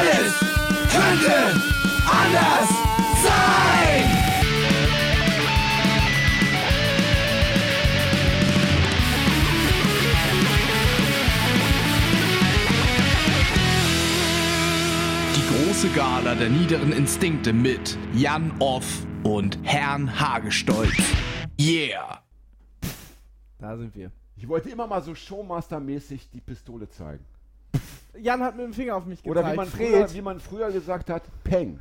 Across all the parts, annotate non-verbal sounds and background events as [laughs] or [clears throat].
Alles könnte anders sein. Die große Gala der niederen Instinkte mit Jan Off und Herrn Hagestolz. Yeah! Da sind wir. Ich wollte immer mal so Showmaster-mäßig die Pistole zeigen. Jan hat mit dem Finger auf mich gezeigt. Oder wie man, früher, wie man früher gesagt hat, Peng.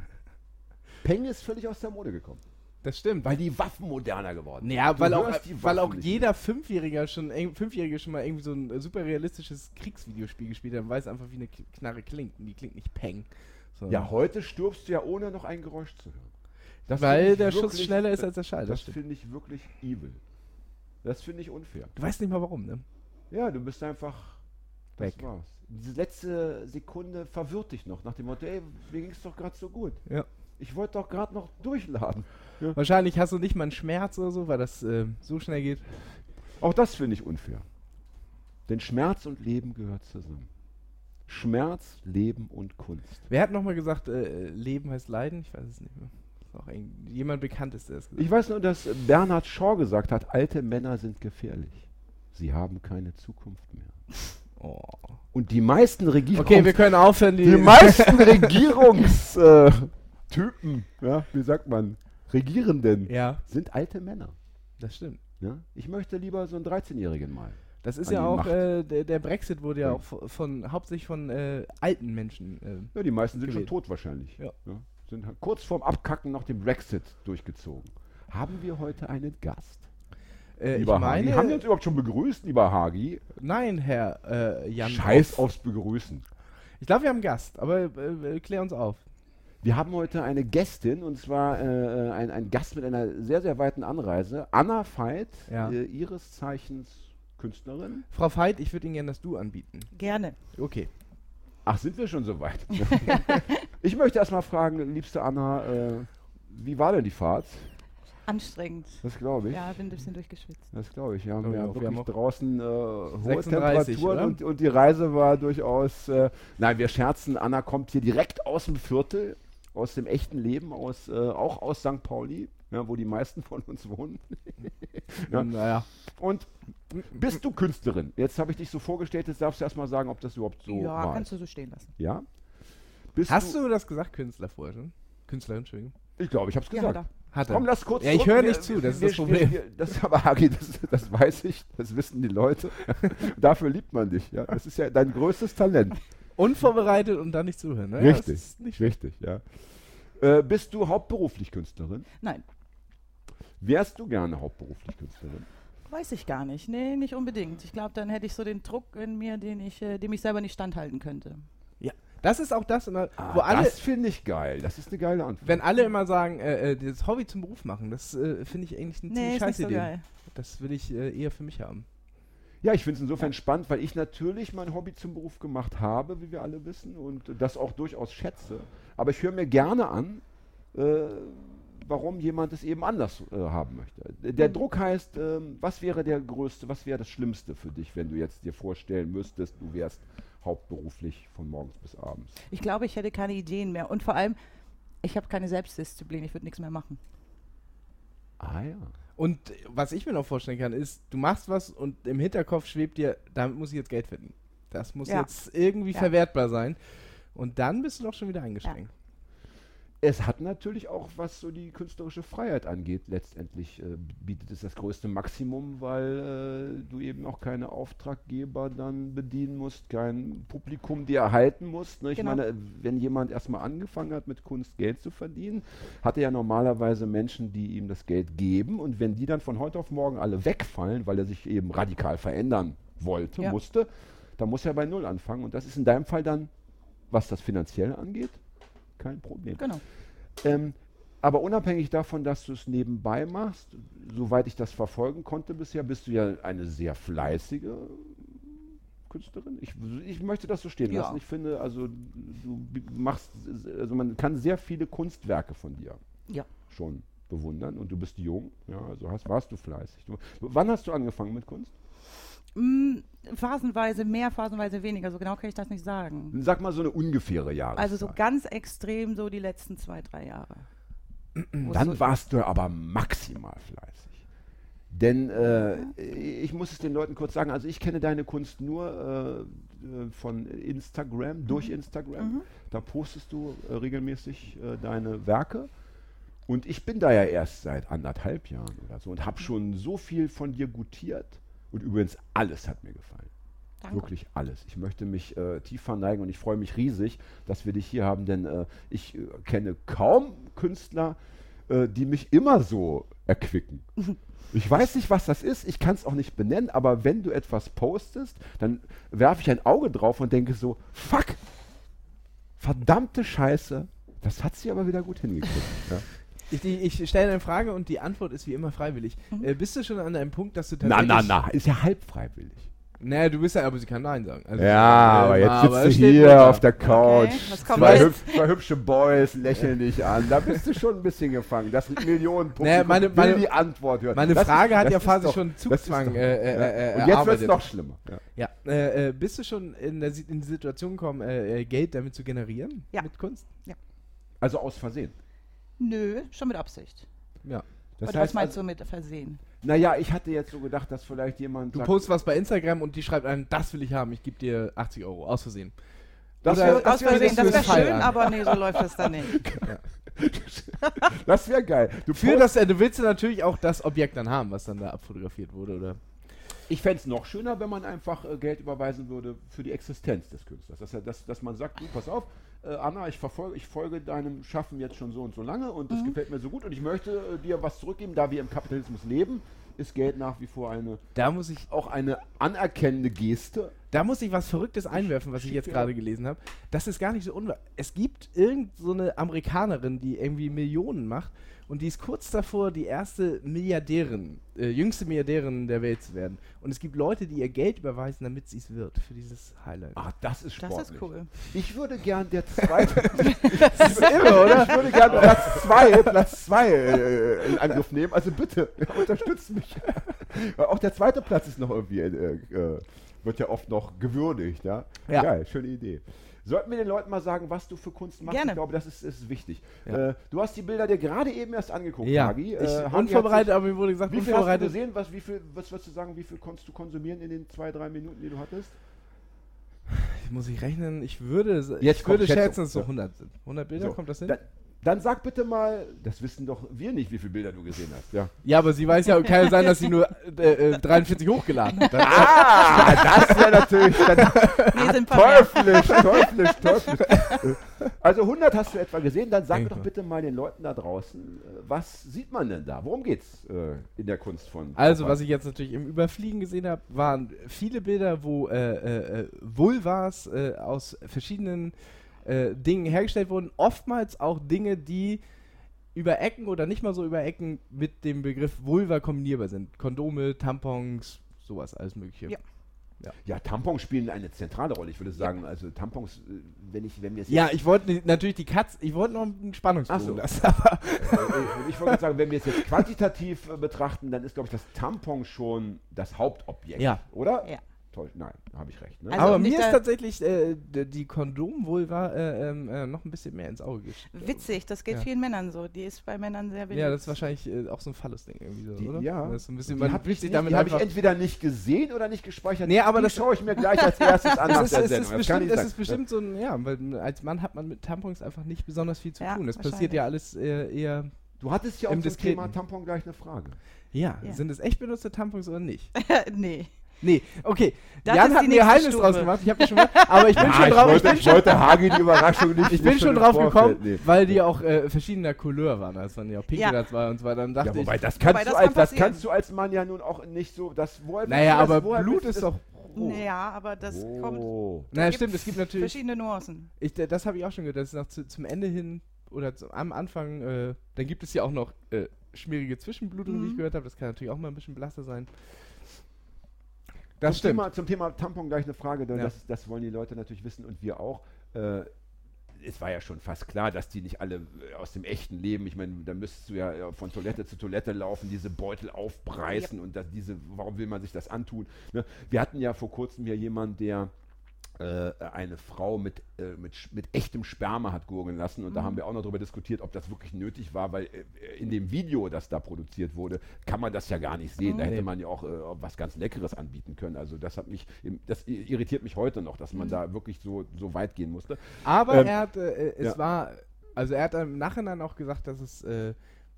Peng ist völlig aus der Mode gekommen. Das stimmt. Weil die Waffen moderner geworden sind. Ja, weil auch, weil auch jeder Fünfjähriger schon, Fünfjährige schon mal irgendwie so ein äh, super realistisches Kriegsvideospiel gespielt hat und weiß einfach, wie eine Knarre klingt. Und die klingt nicht Peng. sondern- Ja, heute stirbst du ja ohne noch ein Geräusch zu hören. Das Weil der Schuss wirklich- schneller ist als der Schall, das Das finde ich wirklich evil. Das finde ich unfair. Du weißt nicht mal warum, ne? Ja, du bist einfach das Weg. war's. Diese letzte Sekunde verwirrt dich noch nach dem Motto, ey, mir ging es doch gerade so gut. Ja. Ich wollte doch gerade noch durchladen. Wahrscheinlich hast du nicht mal einen Schmerz oder so, weil das äh, so schnell geht. Auch das finde ich unfair. Denn Schmerz und Leben gehört zusammen. Schmerz, Leben und Kunst. Wer hat nochmal gesagt, äh, Leben heißt Leiden? Ich weiß es nicht mehr. Ist auch ein, jemand Bekanntes, der es gesagt Ich weiß nur, dass Bernhard Shaw gesagt hat, alte Männer sind gefährlich. Sie haben keine Zukunft mehr. Oh. Und die meisten Regierungs Okay, wir können aufhören, die. die meisten Regierungstypen, Typen, [laughs] ja, wie sagt man, Regierenden, ja, sind alte Männer. das stimmt. Ja? Ich möchte lieber so einen 13-Jährigen mal. Das ist An ja die auch, Macht. äh, der, der Brexit wurde ja Ja. auch von, von hauptsächlich von äh, alten Menschen. Äh, Ja, die meisten sind Gewählt. schon tot wahrscheinlich. Ja. Sind halt kurz vorm Abkacken noch den Brexit durchgezogen. Haben wir heute einen Gast? Äh, ich lieber Hagi. meine, Haben wir uns überhaupt schon begrüßt, lieber Hagi? nein, Herr äh, Jan. Scheiß aufs Begrüßen. Ich glaube, wir haben einen Gast, aber äh, äh, klär uns auf. Wir haben heute eine Gästin und zwar äh, ein, ein Gast mit einer sehr, sehr weiten Anreise. Anna Veit, Ja. äh, ihres Zeichens Künstlerin. Frau Veit, ich würde Ihnen gerne das Du anbieten. Gerne. Okay. Ach, sind wir schon so weit? [laughs] ich möchte erstmal fragen, liebste Anna, äh, wie war denn die Fahrt? Anstrengend. Das glaube ich. Ja, bin ein bisschen durchgeschwitzt. Das glaube ich. Wir haben ich ja wirklich haben draußen äh, hohe 36, Temperaturen und, und die Reise war durchaus. Äh, nein, wir scherzen. Anna kommt hier direkt aus dem Viertel, aus dem echten Leben, aus, äh, auch aus St. Pauli, ja, wo die meisten von uns wohnen. [laughs] Ja. Naja. Und bist du Künstlerin? Jetzt habe ich dich so vorgestellt, jetzt darfst du erstmal sagen, ob das überhaupt so ja, war. kannst du so stehen lassen. Ja? Bist Hast du das gesagt, Künstler vorher schon? Künstlerin, Entschuldigung. Ich glaube, ich habe es Ja, gesagt. da. Hat er. Komm, lass kurz Ja, ich höre nicht zu, das ist wir- das Problem. Wir, wir, das ist aber, Hagi, das, das weiß ich, das wissen die Leute. [laughs] Dafür liebt man dich. Ja? Das ist ja dein größtes Talent. Unvorbereitet und dann nicht zuhören. Ne? Richtig, nicht richtig, ja. Äh, bist du hauptberuflich Künstlerin? Nein, Wärst du gerne hauptberuflich Künstlerin? weiß ich gar nicht. Nee, nicht unbedingt. Ich glaube, dann hätte ich so den Druck in mir, den ich, äh, dem ich selber nicht standhalten könnte. Ja. Das ist auch das, immer, Ah, wo alle, das finde ich geil. Das ist eine geile Antwort. wenn alle immer sagen, äh, äh, das Hobby zum Beruf machen, das äh, finde ich eigentlich eine Nee, ziemlich ist nicht scheiße so Idee. geil. Das will ich äh, eher für mich haben. ja, ich finde es insofern spannend, weil ich natürlich mein Hobby zum Beruf gemacht habe, wie wir alle wissen, und das auch durchaus schätze. Aber ich höre mir gerne an, äh, warum jemand es eben anders äh, haben möchte. Der Druck heißt, ähm, was wäre der größte, was wäre das Schlimmste für dich, wenn du jetzt dir vorstellen müsstest, du wärst hauptberuflich von morgens bis abends? Ich glaube, ich hätte keine Ideen mehr. Und vor allem, ich habe keine Selbstdisziplin. Ich würde nichts mehr machen. Ah ja. Und was ich mir noch vorstellen kann, ist, du machst was und im Hinterkopf schwebt dir, damit muss ich jetzt Geld verdienen. Das muss Ja. jetzt irgendwie Ja. verwertbar sein. Und dann bist du doch schon wieder eingeschränkt. Es hat natürlich auch, was so die künstlerische Freiheit angeht, letztendlich äh, bietet es das größte Maximum, weil äh, du eben auch keine Auftraggeber dann bedienen musst, kein Publikum dir erhalten musst. Ne? Ich Genau. meine, wenn jemand erstmal angefangen hat, mit Kunst Geld zu verdienen, hat er ja normalerweise Menschen, die ihm das Geld geben. Und wenn die dann von heute auf morgen alle wegfallen, weil er sich eben radikal verändern wollte, Ja. musste, dann muss er bei Null anfangen. Und das ist in deinem Fall dann, was das Finanzielle angeht, kein Problem. Genau. Ähm, aber unabhängig davon, dass du es nebenbei machst, soweit ich das verfolgen konnte bisher, bist du ja eine sehr fleißige Künstlerin. Ich, ich möchte das so stehen Ja. lassen. Ich finde, also du machst, also man kann sehr viele Kunstwerke von dir Ja. schon bewundern und du bist jung, ja, also hast, warst du fleißig. Du, wann hast du angefangen mit Kunst? Mm, phasenweise mehr, phasenweise weniger. So genau kann ich das nicht sagen. Sag mal so eine ungefähre Jahreszahl. Also so ganz extrem so die letzten zwei, drei Jahre. [clears throat] Dann so- warst du aber maximal fleißig. Denn äh, ich muss es den Leuten kurz sagen, also ich kenne deine Kunst nur äh, äh, von Instagram, durch Instagram. Mhm. Da postest du äh, regelmäßig äh, deine Werke. Und ich bin da ja erst seit anderthalb Jahren oder so und habe schon so viel von dir gutiert. Und übrigens, alles hat mir gefallen. Danke. Wirklich alles. Ich möchte mich äh, tief verneigen und ich freue mich riesig, dass wir dich hier haben, denn äh, ich äh, kenne kaum Künstler, äh, die mich immer so erquicken. [laughs] Ich weiß nicht, was das ist, ich kann es auch nicht benennen, aber wenn du etwas postest, dann werfe ich ein Auge drauf und denke so, fuck, verdammte Scheiße, das hat sie aber wieder gut hingekriegt. [laughs] ja. Ich, die- ich stelle eine Frage und die Antwort ist wie immer freiwillig. Äh, bist du schon an einem Punkt, dass du Na, tatsächlich... na, na, ist ja halb freiwillig. Naja, du bist ja, aber sie kann Nein sagen. Also, Ja, äh, aber jetzt aber sitzt du steht hier auf der Couch. kommt zwei, hübsch, zwei hübsche Boys lächeln dich an. Da bist du schon ein bisschen gefangen. Das mit Millionen Punkten. Naja, meine- meine- die Antwort hören. Meine Das Frage ist- hat ja doch- schon Zugzwang doch- äh, äh, ja. äh, Und jetzt wird es noch schlimmer. Ja. Ja, äh, äh, bist du schon in, der, in die Situation gekommen, Geld damit zu generieren? Ja. Mit Kunst? Also aus Versehen. Nö, schon mit Absicht. Ja. Das Oder was heißt, meinst also, du mit Versehen? naja, ich hatte jetzt so gedacht, dass vielleicht jemand Du sagt, postest was bei Instagram und die schreibt einem, das will ich haben, ich gebe dir 80 Euro, aus Versehen. das wäre Aus Versehen, das wäre fürs Fall schön, an. aber nee, so läuft das dann nicht. [laughs] das wär geil. Du Für das, du willst ja natürlich auch das Objekt dann haben, was dann da abfotografiert wurde, oder? Ich fände es noch schöner, wenn man einfach äh, Geld überweisen würde für die Existenz des Künstlers. Dass, dass, dass man sagt, du, pass auf, äh, Anna, ich, verfolge, ich folge deinem Schaffen jetzt schon so und so lange und das gefällt mir so gut und ich möchte äh, dir was zurückgeben, da wir im Kapitalismus leben, ist Geld nach wie vor eine, Da muss ich, auch eine anerkennende Geste. da muss ich was Verrücktes einwerfen, was ich jetzt gerade gelesen habe. Das ist gar nicht so unwahr. Es gibt irgend so eine Amerikanerin, die irgendwie Millionen macht und die ist kurz davor, die erste Milliardärin, äh, jüngste Milliardärin der Welt zu werden. Und es gibt Leute, die ihr Geld überweisen, damit sie es wird, für dieses Highlight. Ah, das ist Das sportlich. ist cool. Ich würde gern der zweite, [laughs] das ist irre, oder? ich würde gern Platz zwei, Platz zwei äh, in Angriff nehmen. Also bitte, unterstützt mich. Auch der zweite Platz ist noch irgendwie, äh, äh, wird ja oft noch gewürdigt. Ja? Ja. Geil, schöne Idee. Sollten wir den Leuten mal sagen, was du für Kunst machst? Gerne. Ich glaube, das ist, ist wichtig. Ja. Äh, du hast die Bilder dir gerade eben erst angeguckt, Ja, Hagi. ich, Äh, Hagi hat unvorbereitet, sich- aber mir wurde gesagt, Wie viel hast du gesehen? Was, wie viel, was würdest du sagen, wie viel konntest du konsumieren in den zwei, drei Minuten, die du hattest? Muss ich rechnen? Ich würde, Jetzt ich würde schätzen, dass es so Ja. 100 sind. 100 Bilder, So, kommt das hin? Dann, dann sag bitte mal, das wissen doch wir nicht, wie viele Bilder du gesehen hast. Ja. ja, aber sie weiß ja, kann ja sein, dass sie nur äh, äh, 43 hochgeladen hat. Ah, das wäre natürlich dann Nee, teuflisch, teuflisch, teuflisch. Also 100 hast du etwa gesehen, dann sag mir Denke. doch bitte mal den Leuten da draußen, äh, was sieht man denn da? Worum geht's äh, in der Kunst von Also, Popper? was ich jetzt natürlich im Überfliegen gesehen habe, waren viele Bilder, wo äh, äh, äh, Vulvas äh, aus verschiedenen äh, Dingen hergestellt wurden. Oftmals auch Dinge, die über Ecken oder nicht mal so über Ecken mit dem Begriff Vulva kombinierbar sind. Kondome, Tampons, sowas, alles Mögliche. Ja. Ja, Tampons spielen eine zentrale Rolle. Ich würde sagen, also Tampons, äh, wenn ich, wenn wir es Ja, ich wollte natürlich die Katz, ich wollte noch einen Spannungsbogen Ach so. lassen, [laughs] aber äh, ich wollte sagen, wenn wir es jetzt quantitativ äh, betrachten, dann ist, glaube ich, das Tampon schon das Hauptobjekt. Ja. Oder? Ja. Toll, nein, habe ich recht. Ne? Also aber mir ist tatsächlich äh, die Kondom-Vulva äh, ähm, äh, noch ein bisschen mehr ins Auge gestochen. Witzig, das geht Ja. vielen Männern so. Die ist bei Männern sehr beliebt. Ja, das ist wahrscheinlich äh, auch so ein Phallus-Ding irgendwie so, Die- oder? ja. Das ist so ein bisschen, Die habe ich, sich nicht- damit die hab ich entweder nicht gesehen oder nicht gespeichert. Nee, aber die das- schaue ich mir gleich als [laughs] erstes an nach Es ist, der es, Sendung. ist Das bestimmt, sagen. ist bestimmt so ein, ja, weil als Mann hat man mit Tampons einfach nicht besonders viel zu Ja, tun. Es passiert ja alles äh, eher. Du hattest ja auch Im zum. Thema Tampon gleich eine Frage. Ja, Ja. sind es echt benutzte Tampons oder nicht? [laughs] nee. Nee, okay. Das Jan ist hat die mir Stufe. draus gemacht. Ich habe schon mal, aber ich bin Ah, schon ich drauf. wollte, ich wollte Hagi die Überraschung nicht. [laughs] ich bin schon im drauf gekommen, nee. weil die auch äh, verschiedener Couleur waren. Das waren ja auch Pink Ja. das war und so weiter. Dann dachte Ja, wobei, ich, das kannst, Wobei, du das als, kann das kannst du als Mann ja nun auch nicht so. Das, woher naja, du aber das, woher Blut ist du doch. Oh. Ja, aber das kommt. Oh. Naja, gibt stimmt, es gibt natürlich. Verschiedene Nuancen. Ich, das habe ich auch schon gehört, dass es noch zu, zum Ende hin oder zu, am Anfang, äh, dann gibt es ja auch noch äh, schmierige Zwischenblutungen, wie ich Mhm. gehört habe. Das kann natürlich auch mal ein bisschen belaster sein. Das zum, stimmt. Thema, zum Thema Tampon gleich eine Frage, denn Ja. das, das wollen die Leute natürlich wissen und wir auch. Äh, es war ja schon fast klar, dass die nicht alle äh, aus dem echten Leben, ich meine, da müsstest du ja äh, von Toilette zu Toilette laufen, diese Beutel aufpreisen und das, diese, warum will man sich das antun? Ne? Wir hatten ja vor kurzem hier jemanden, der äh, eine Frau mit, äh, mit, mit echtem Sperma hat gurgeln lassen. Und da haben wir auch noch darüber diskutiert, ob das wirklich nötig war, weil äh, in dem Video, das da produziert wurde, kann man das ja gar nicht sehen. Da hätte man ja auch äh, was ganz Leckeres anbieten können. Also das hat mich, das irritiert mich heute noch, dass man da wirklich so, so weit gehen musste. Aber Ähm, er hat, äh, es ja. war, also er hat im Nachhinein auch gesagt, dass es äh,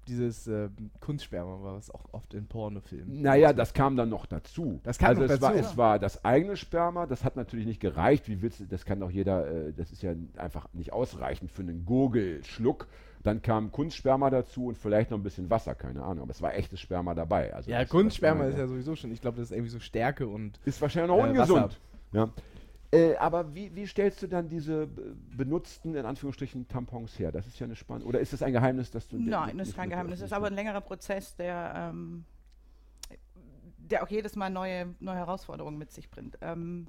dieses äh, Kunstsperma war, was auch oft in Pornofilmen. Naja, das kam dann noch dazu. Das kam also noch es War, dazu. es war das eigene Sperma, das hat natürlich nicht gereicht. Wie willst du, das kann doch jeder, äh, das ist ja einfach nicht ausreichend für einen Gurgelschluck. Dann kam Kunstsperma dazu und vielleicht noch ein bisschen Wasser, keine Ahnung. Aber es war echtes Sperma dabei. Also Ja, das- Kunstsperma das ist war- ja sowieso schon, ich glaube, das ist irgendwie so Stärke und ist wahrscheinlich noch äh, ungesund. Ja. Äh, aber wie, wie stellst du dann diese be- benutzten, in Anführungsstrichen, Tampons her? Das ist ja eine spannende. Oder ist das ein Geheimnis, dass du. Nein, das ist kein Geheimnis. Das ist aber ein längerer Prozess, der, ähm, der auch jedes Mal neue, neue Herausforderungen mit sich bringt. Ähm,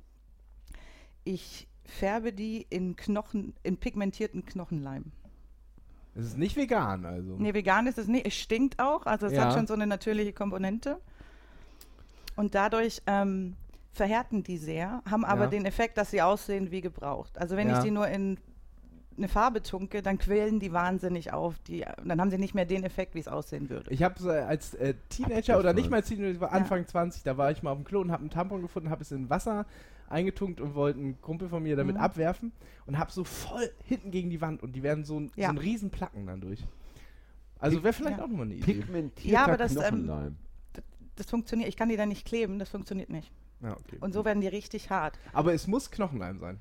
ich färbe die in Knochen, in pigmentierten Knochenleim. es ist nicht vegan, also. Nee, vegan ist es nicht. Es stinkt auch, also es Ja. hat schon so eine natürliche Komponente. Und dadurch ähm, verhärten die sehr, haben aber Ja. den Effekt, dass sie aussehen wie gebraucht. Also wenn Ja. ich die nur in eine Farbe tunke, dann quälen die wahnsinnig auf. Die, dann haben sie nicht mehr den Effekt, wie es aussehen würde. Ich habe so als äh, Teenager oder nicht mal als Teenager, ich war Ja. Anfang 20, da war ich mal auf dem Klo und habe einen Tampon gefunden, habe es in Wasser eingetunkt und wollte einen Kumpel von mir damit Mhm. abwerfen und habe so voll hinten gegen die Wand und die werden so, ein, Ja. so ein riesen Placken dann durch. Also wäre vielleicht Ja. auch nochmal eine Idee. Pigmentierter Ja, aber das, ähm. Das funktioniert. Ich kann die dann nicht kleben, das funktioniert nicht. Ja, okay. Und so werden die richtig hart. Aber es muss Knochenleim sein.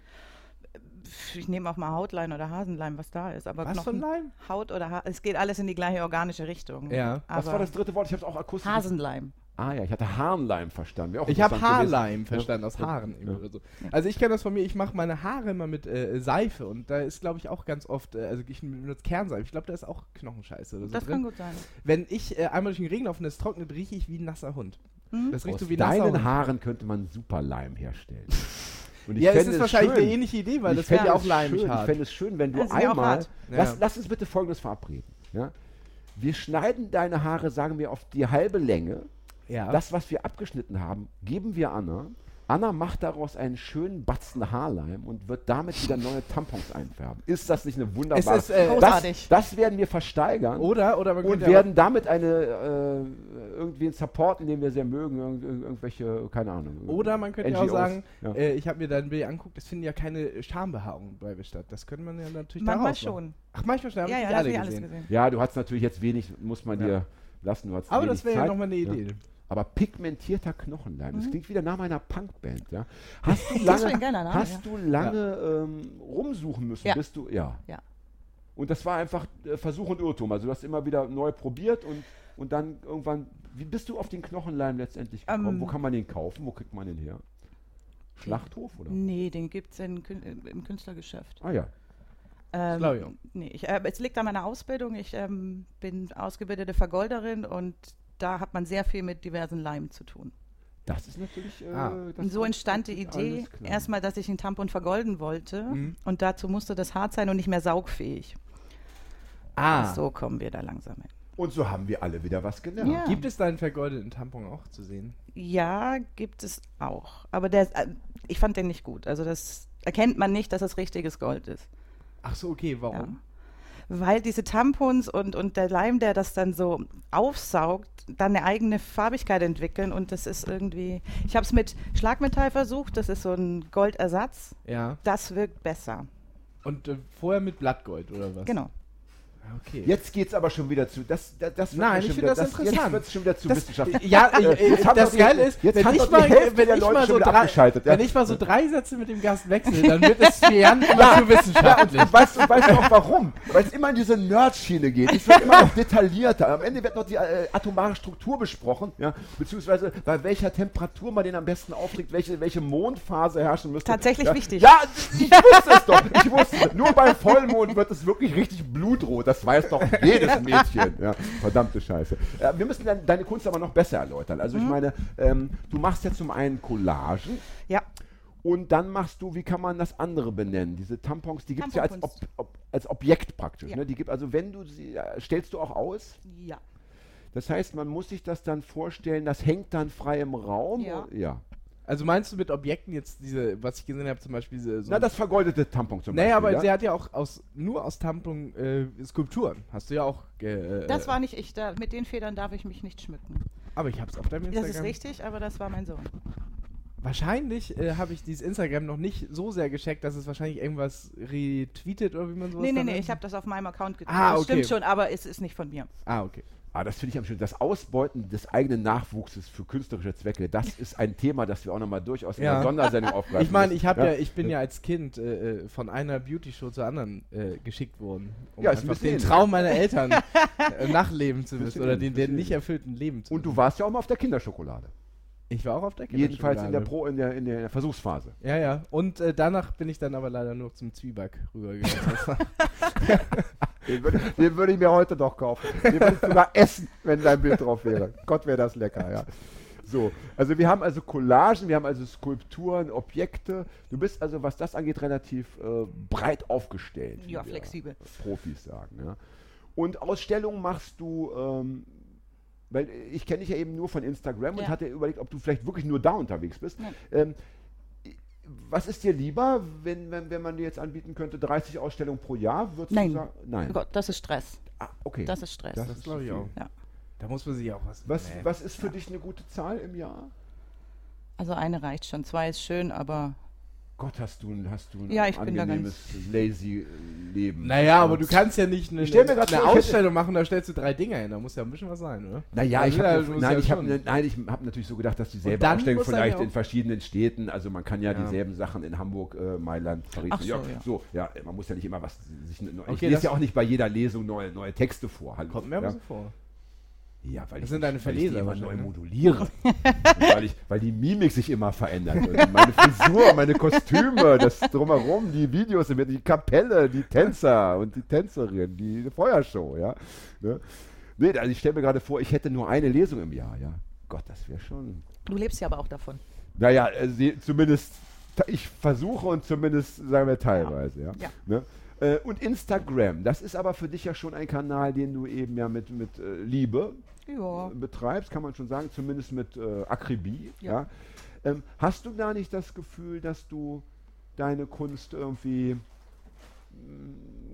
Ich nehme auch mal Hautleim oder Hasenleim, was da ist. Aber Was für Knochen, Leim? Haut oder ha es geht alles in die gleiche organische Richtung. Ja. Aber Was war das dritte Wort? Ich habe es auch akustisch. Hasenleim. Ah ja, ich hatte Harnleim verstanden. Ich habe interessant gewesen. Haarleim verstanden, aus. Haaren. Ja. so. Also ich kenne das von mir, ich mache meine Haare immer mit äh, Seife und da ist, glaube ich, auch ganz oft, äh, also ich benutze Kernseife. Ich glaube, da ist auch Knochenscheiße oder so Das drin. kann gut sein. Wenn ich äh, einmal durch den Regen laufe und es trocknet, rieche ich wie ein nasser Hund. Hm? Das riecht Aus so wie deinen Hund. Haaren könnte man super Leim herstellen. [laughs] Und ich Ja, es ist wahrscheinlich schön, eine ähnliche Idee, weil ich das wäre fände ja auch es leimig schön, Ich fände es schön, wenn du Ja, ja auch einmal. hart. Lass, Ja. lass uns bitte folgendes verabreden. Ja? Wir schneiden deine Haare, sagen wir, auf die halbe Länge. Ja. Das, was wir abgeschnitten haben, geben wir Anna. Anna macht daraus einen schönen Batzen Haarleim und wird damit wieder neue Tampons einfärben. Ist das nicht eine wunderbare... Es ist, äh, das, Großartig. das werden wir versteigern. oder, oder man und werden damit eine äh, irgendwie einen Supporten, den wir sehr mögen, irgend, irgend- irgendwelche, keine Ahnung. Oder man könnte ja auch NGOs. sagen, Ja. äh, ich habe mir dein Bild anguckt, es finden ja keine Schambehaarungen bei mir statt. Das könnte man ja natürlich Manchmal daraus machen. schon. Ach, manchmal schon, Ja, ja, alle ich alles gesehen. gesehen. Ja, du hast natürlich jetzt wenig, muss man Ja. dir lassen. Du hast Aber wenig das wäre ja nochmal eine Idee. Aber pigmentierter Knochenleim, Mhm. das klingt wieder nach meiner Punkband. Ja? [laughs] Hast du lange, Name, hast ja. du lange ähm, rumsuchen müssen, Ja. bis du, ja. Ja. Und das war einfach äh, Versuch und Irrtum. Also du hast immer wieder neu probiert und, und dann irgendwann, wie bist du auf den Knochenleim letztendlich gekommen? Ähm, Wo kann man den kaufen? Wo kriegt man den her? Schlachthof oder? Nee, den gibt es im Künstlergeschäft. Ah ja. Ähm, nee, ich, äh, es liegt an meiner Ausbildung. Ich ähm, bin ausgebildete Vergolderin und da hat man sehr viel mit diversen Leimen zu tun. Das ist natürlich. Äh, Ah. das Und so entstand die Idee, erstmal, dass ich einen Tampon vergolden wollte. Mhm. Und dazu musste das hart sein und nicht mehr saugfähig. Ah, So kommen wir da langsam hin. Und so haben wir alle wieder was gelernt. Ja. gibt es deinen vergoldeten Tampon auch zu sehen? Ja, gibt es auch. Aber der, äh, ich fand den nicht gut. Also das erkennt man nicht, dass das richtiges Gold ist. Ach so, okay, Ja. Weil diese Tampons und, und der Leim, der das dann so aufsaugt, dann eine eigene Farbigkeit entwickeln und das ist irgendwie. Ich habe es mit Schlagmetall versucht, das ist so ein Goldersatz. Ja. Das wirkt besser. Und äh, vorher mit Blattgold, oder was? Genau. Okay. Jetzt geht es aber schon wieder zu. Das, das, das wird Nein, ich finde wieder, das interessant. Jetzt wird es schon wieder zu Das- wissenschaftlich. Ja, Äh, das Geile ist, jetzt wenn ich mal, wenn der ich mal so drei, ja. wenn ich mal so drei Sätze mit dem Gast wechsle, dann wird es für Jan immer zu wissenschaftlich. Und weißt du, weißt du auch warum? Weil es immer in diese Nerd-Schiene geht. Es wird immer noch detaillierter. Am Ende wird noch die äh, atomare Struktur besprochen, ja? beziehungsweise bei welcher Temperatur man den am besten aufträgt, welche, welche Mondphase herrschen müsste. Tatsächlich ja? wichtig. Ja, ich wusste es doch. Ich wusste es. Nur bei Vollmond wird es wirklich richtig blutrot. Das weiß doch jedes Mädchen. Ja? Verdammte Scheiße. Ja, wir müssen dann deine Kunst aber noch besser erläutern. Also Mhm. ich meine, ähm, du machst ja zum einen Collagen. Ja. Und dann machst du, wie kann man das andere benennen? Diese Tampons, die gibt es ja als, Ob. Ob, als Objekt praktisch. Ja. Ne? Die gibt, also wenn du sie, äh, stellst du auch aus? Ja. Das heißt, man muss sich das dann vorstellen, das hängt dann frei im Raum? Ja. ja. Also meinst du mit Objekten jetzt diese, was ich gesehen habe, zum Beispiel diese. So Na, das vergoldete Tampon zum naja, Beispiel. aber ja? sie hat ja auch aus, nur aus Tampon äh, Skulpturen. Hast du ja auch. Äh, Das war nicht ich. Da, mit den Federn darf ich mich nicht schmücken. Aber ich hab's auf deinem Das Instagram. ist richtig, aber das war mein Sohn. Wahrscheinlich äh, habe ich dieses Instagram noch nicht so sehr gecheckt, dass es wahrscheinlich irgendwas retweetet oder wie man sowas Nee, nee, nee, nennt. ich habe das auf meinem Account getan. Ah, Das okay. stimmt schon, aber es ist nicht von mir. Ah, okay. Ah, das finde ich am schönsten. Das Ausbeuten des eigenen Nachwuchses für künstlerische Zwecke, das [laughs] ist ein Thema, das wir auch nochmal durchaus in Ja. der Sondersendung [laughs] aufgreifen Ich meine, ich habe ja. ich bin ja als Kind äh, äh, von einer Beauty-Show zur anderen äh, geschickt worden, um Ja, einfach den ähnlich. Traum meiner Eltern [laughs] äh, nachleben zu müssen oder den, den nicht erfüllten Leben zu Und du warst ja auch mal auf der Kinderschokolade. Ich war auch auf der Jedenfalls in der, Kinderschokolade. Pro, in, der, in der Versuchsphase. Ja, ja. Und äh, danach bin ich dann aber leider nur zum Zwieback rübergegangen. Den würde, den würde ich mir heute doch kaufen. Den würde ich sogar essen, wenn dein Bild drauf wäre. Gott, wäre das lecker, ja. So, also wir haben also Collagen, wir haben also Skulpturen, Objekte. Du bist also, was das angeht, relativ äh, breit aufgestellt. Ja, flexibel. Profis sagen, ja. Und Ausstellungen machst du, ähm, weil ich kenne dich ja eben nur von Instagram und Ja. hatte überlegt, ob du vielleicht wirklich nur da unterwegs bist. Ähm, was ist dir lieber, wenn, wenn, wenn man dir jetzt anbieten könnte, 30 Ausstellungen pro Jahr? Würdest Nein. Du sagen, nein. Oh Gott, das ist Stress. Ah, okay. Das ist Stress. Das Das ist glaube ich zu viel. auch. Ja. Da muss man sich auch was. Was, Nee. was ist für dich eine gute Zahl im Jahr? Also eine reicht schon, zwei ist schön, aber Gott, hast du, ein- hast du ein Ja, angenehmes, lazy Leben. Naja, aber du kannst ja nicht eine, Ich stell mir grad eine hätte- Ausstellung machen, da stellst du drei Dinger hin. Da muss ja ein bisschen was sein, oder? Naja, Also ich ja, habe musst nein, ja ich hab, ne- nein, ich habe natürlich so gedacht, dass dieselbe Ausstellung vielleicht ja in verschiedenen Städten, also man kann ja, Ja. dieselben Sachen in Hamburg, äh, Mailand, Paris, Ach New so, York. ja. So, ja, man muss ja nicht immer was sich neu, Ich Okay, lese ja auch nicht bei jeder Lesung neue, neue Texte vor. Hallo, Kommt mir aber ja? so vor. Ja, weil Das ich, sind deine weil ich die Verleser immer neu ne? moduliere. Weil, ich, weil die Mimik sich immer verändert. Und meine Frisur, meine Kostüme, das drumherum, die Videos, die Kapelle, die Tänzer und die Tänzerin, die Feuershow, ja. Ne? Nee, also ich stelle mir gerade vor, ich hätte nur eine Lesung im Jahr, ja. Gott, das wäre schon. du lebst ja aber auch davon. Naja, äh, sie- zumindest, ich versuche und zumindest, sagen wir teilweise, ja. Ja. Ne? Äh, Und Instagram, das ist aber für dich ja schon ein Kanal, den du eben ja mit, mit äh, Liebe Ja. betreibst, kann man schon sagen, zumindest mit äh, Akribie. Ja. Ja. Ähm, hast du da nicht das Gefühl, dass du deine Kunst irgendwie mm,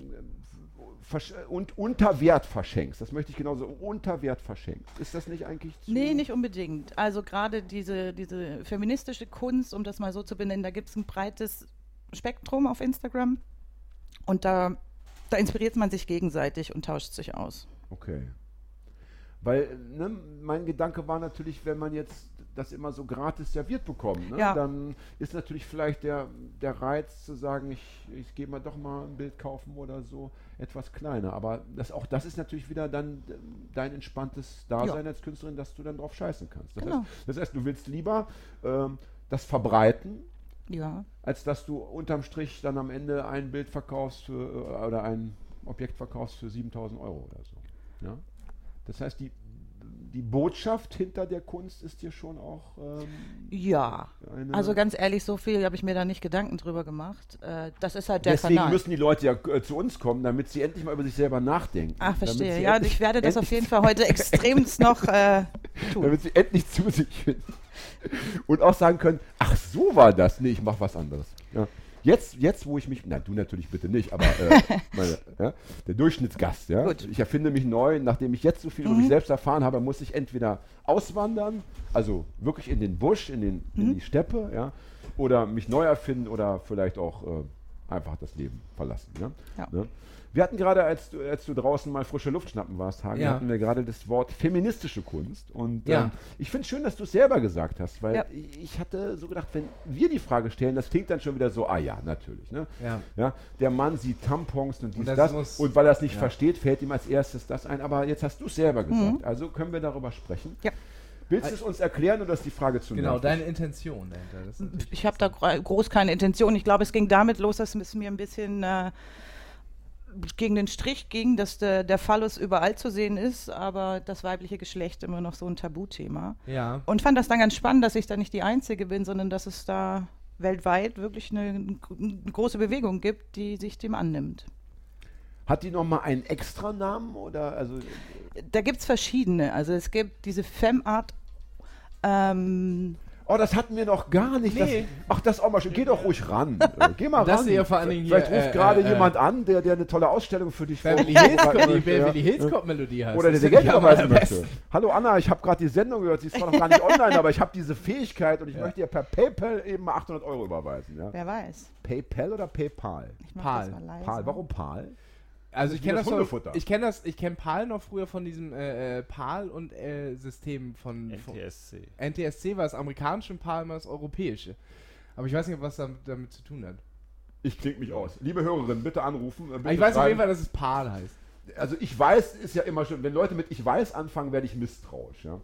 und unter Wert verschenkst? Das möchte ich genauso unter Wert verschenkst. Ist das nicht eigentlich zu. Nee, nicht unbedingt. Also gerade diese, diese feministische Kunst, um das mal so zu benennen, da gibt es ein breites Spektrum auf Instagram. Und da, da inspiriert man sich gegenseitig und tauscht sich aus. Okay. Weil ne, mein Gedanke war natürlich, wenn man jetzt das immer so gratis serviert bekommt, ne, Ja. dann ist natürlich vielleicht der, der Reiz zu sagen, ich, ich gehe mal doch mal ein Bild kaufen oder so, etwas kleiner. Aber das, auch das ist natürlich wieder dann dein entspanntes Dasein als Künstlerin, dass du dann drauf scheißen kannst. Das, Genau. heißt, das heißt, du willst lieber ähm, das verbreiten, Ja. als dass du unterm Strich dann am Ende ein Bild verkaufst für, äh, oder ein Objekt verkaufst für 7000 Euro oder so. Ja? Das heißt, die, die Botschaft hinter der Kunst ist dir schon auch ähm, Ja. Also ganz ehrlich, so viel habe ich mir da nicht Gedanken drüber gemacht. Äh, das ist halt der Deswegen Kanal. müssen die Leute ja äh, zu uns kommen, damit sie endlich mal über sich selber nachdenken. Ach, verstehe. Ja, endlich- ich werde das auf jeden Fall heute [laughs] extremst noch äh, tun. Damit sie endlich zu sich finden. Und auch sagen können, ach so war das. Nee, ich mache was anderes. Ja. Jetzt, jetzt, wo ich mich, na du natürlich bitte nicht, aber äh, [laughs] meine, ja, der Durchschnittsgast, ja. Gut. Ich erfinde mich neu, nachdem ich jetzt so viel über mich selbst erfahren habe, muss ich entweder auswandern, also wirklich in den Busch, in, den, in die Steppe, ja, oder mich neu erfinden oder vielleicht auch äh, einfach das Leben verlassen. Ja? Ja. Ne? Wir hatten gerade, als du, als du draußen mal frische Luft schnappen warst, Hagen, Ja. hatten wir gerade das Wort feministische Kunst. Und Ja. ähm, ich finde es schön, dass du es selber gesagt hast, weil Ja. ich, hatte so gedacht, wenn wir die Frage stellen, das klingt dann schon wieder so, ah ja, natürlich. Ne? Ja. Ja, der Mann sieht Tampons und dies, das das. muss- und weil er es nicht ja. versteht, fällt ihm als erstes das ein. Aber jetzt hast du es selber gesagt. Also können wir darüber sprechen. Ja. Willst du es uns erklären oder ist die Frage zu Genau, nervig? deine Intention dahinter. Das Ich habe da gro- groß keine Intention. Ich glaube, es ging damit los, dass es mir ein bisschen äh, gegen den Strich ging, dass der, der Phallus überall zu sehen ist, aber das weibliche Geschlecht immer noch so ein Tabuthema. ja. Und fand das dann ganz spannend, dass ich da nicht die Einzige bin, sondern dass es da weltweit wirklich eine, eine große Bewegung gibt, die sich dem annimmt. Hat die nochmal einen extra Namen oder also Da gibt es verschiedene. Also es gibt diese Femart. Ähm, Oh, das hatten wir noch gar nicht. Nee. Das, ach, das ist auch mal schön. Geh doch ruhig ran. [laughs] Äh, Geh mal Das ran. ja vor allen Dingen Vielleicht hier, ruft äh, gerade äh, jemand an, der, der eine tolle Ausstellung für dich Beverly Hills, die Beverly. Hills Melodie heißt. Oder der dir Geld überweisen möchte. Hallo Anna, ich habe gerade die Sendung gehört. Sie ist zwar noch gar nicht [laughs] online, aber ich habe diese Fähigkeit und ich Ja. möchte dir per PayPal eben mal 800 Euro überweisen. Ja? wer weiß. PayPal oder PayPal? Ich mach Pal. das mal leise. Pal. Warum Pal? Also ich kenne das das, von, ich kenne das, ich kenne PAL noch früher von diesem äh, äh, PAL und äh, System von, von NTSC. NTSC war das amerikanische und PAL immer das europäische. Aber ich weiß nicht, was damit, damit zu tun hat. Ich klinge mich aus. Liebe Hörerinnen, bitte anrufen. äh, Bitte ich weiß auf schreiben. jeden Fall, dass es PAL heißt. also ich weiß, ist ja immer schon, wenn Leute mit ich weiß anfangen, werde ich misstrauisch. Ja?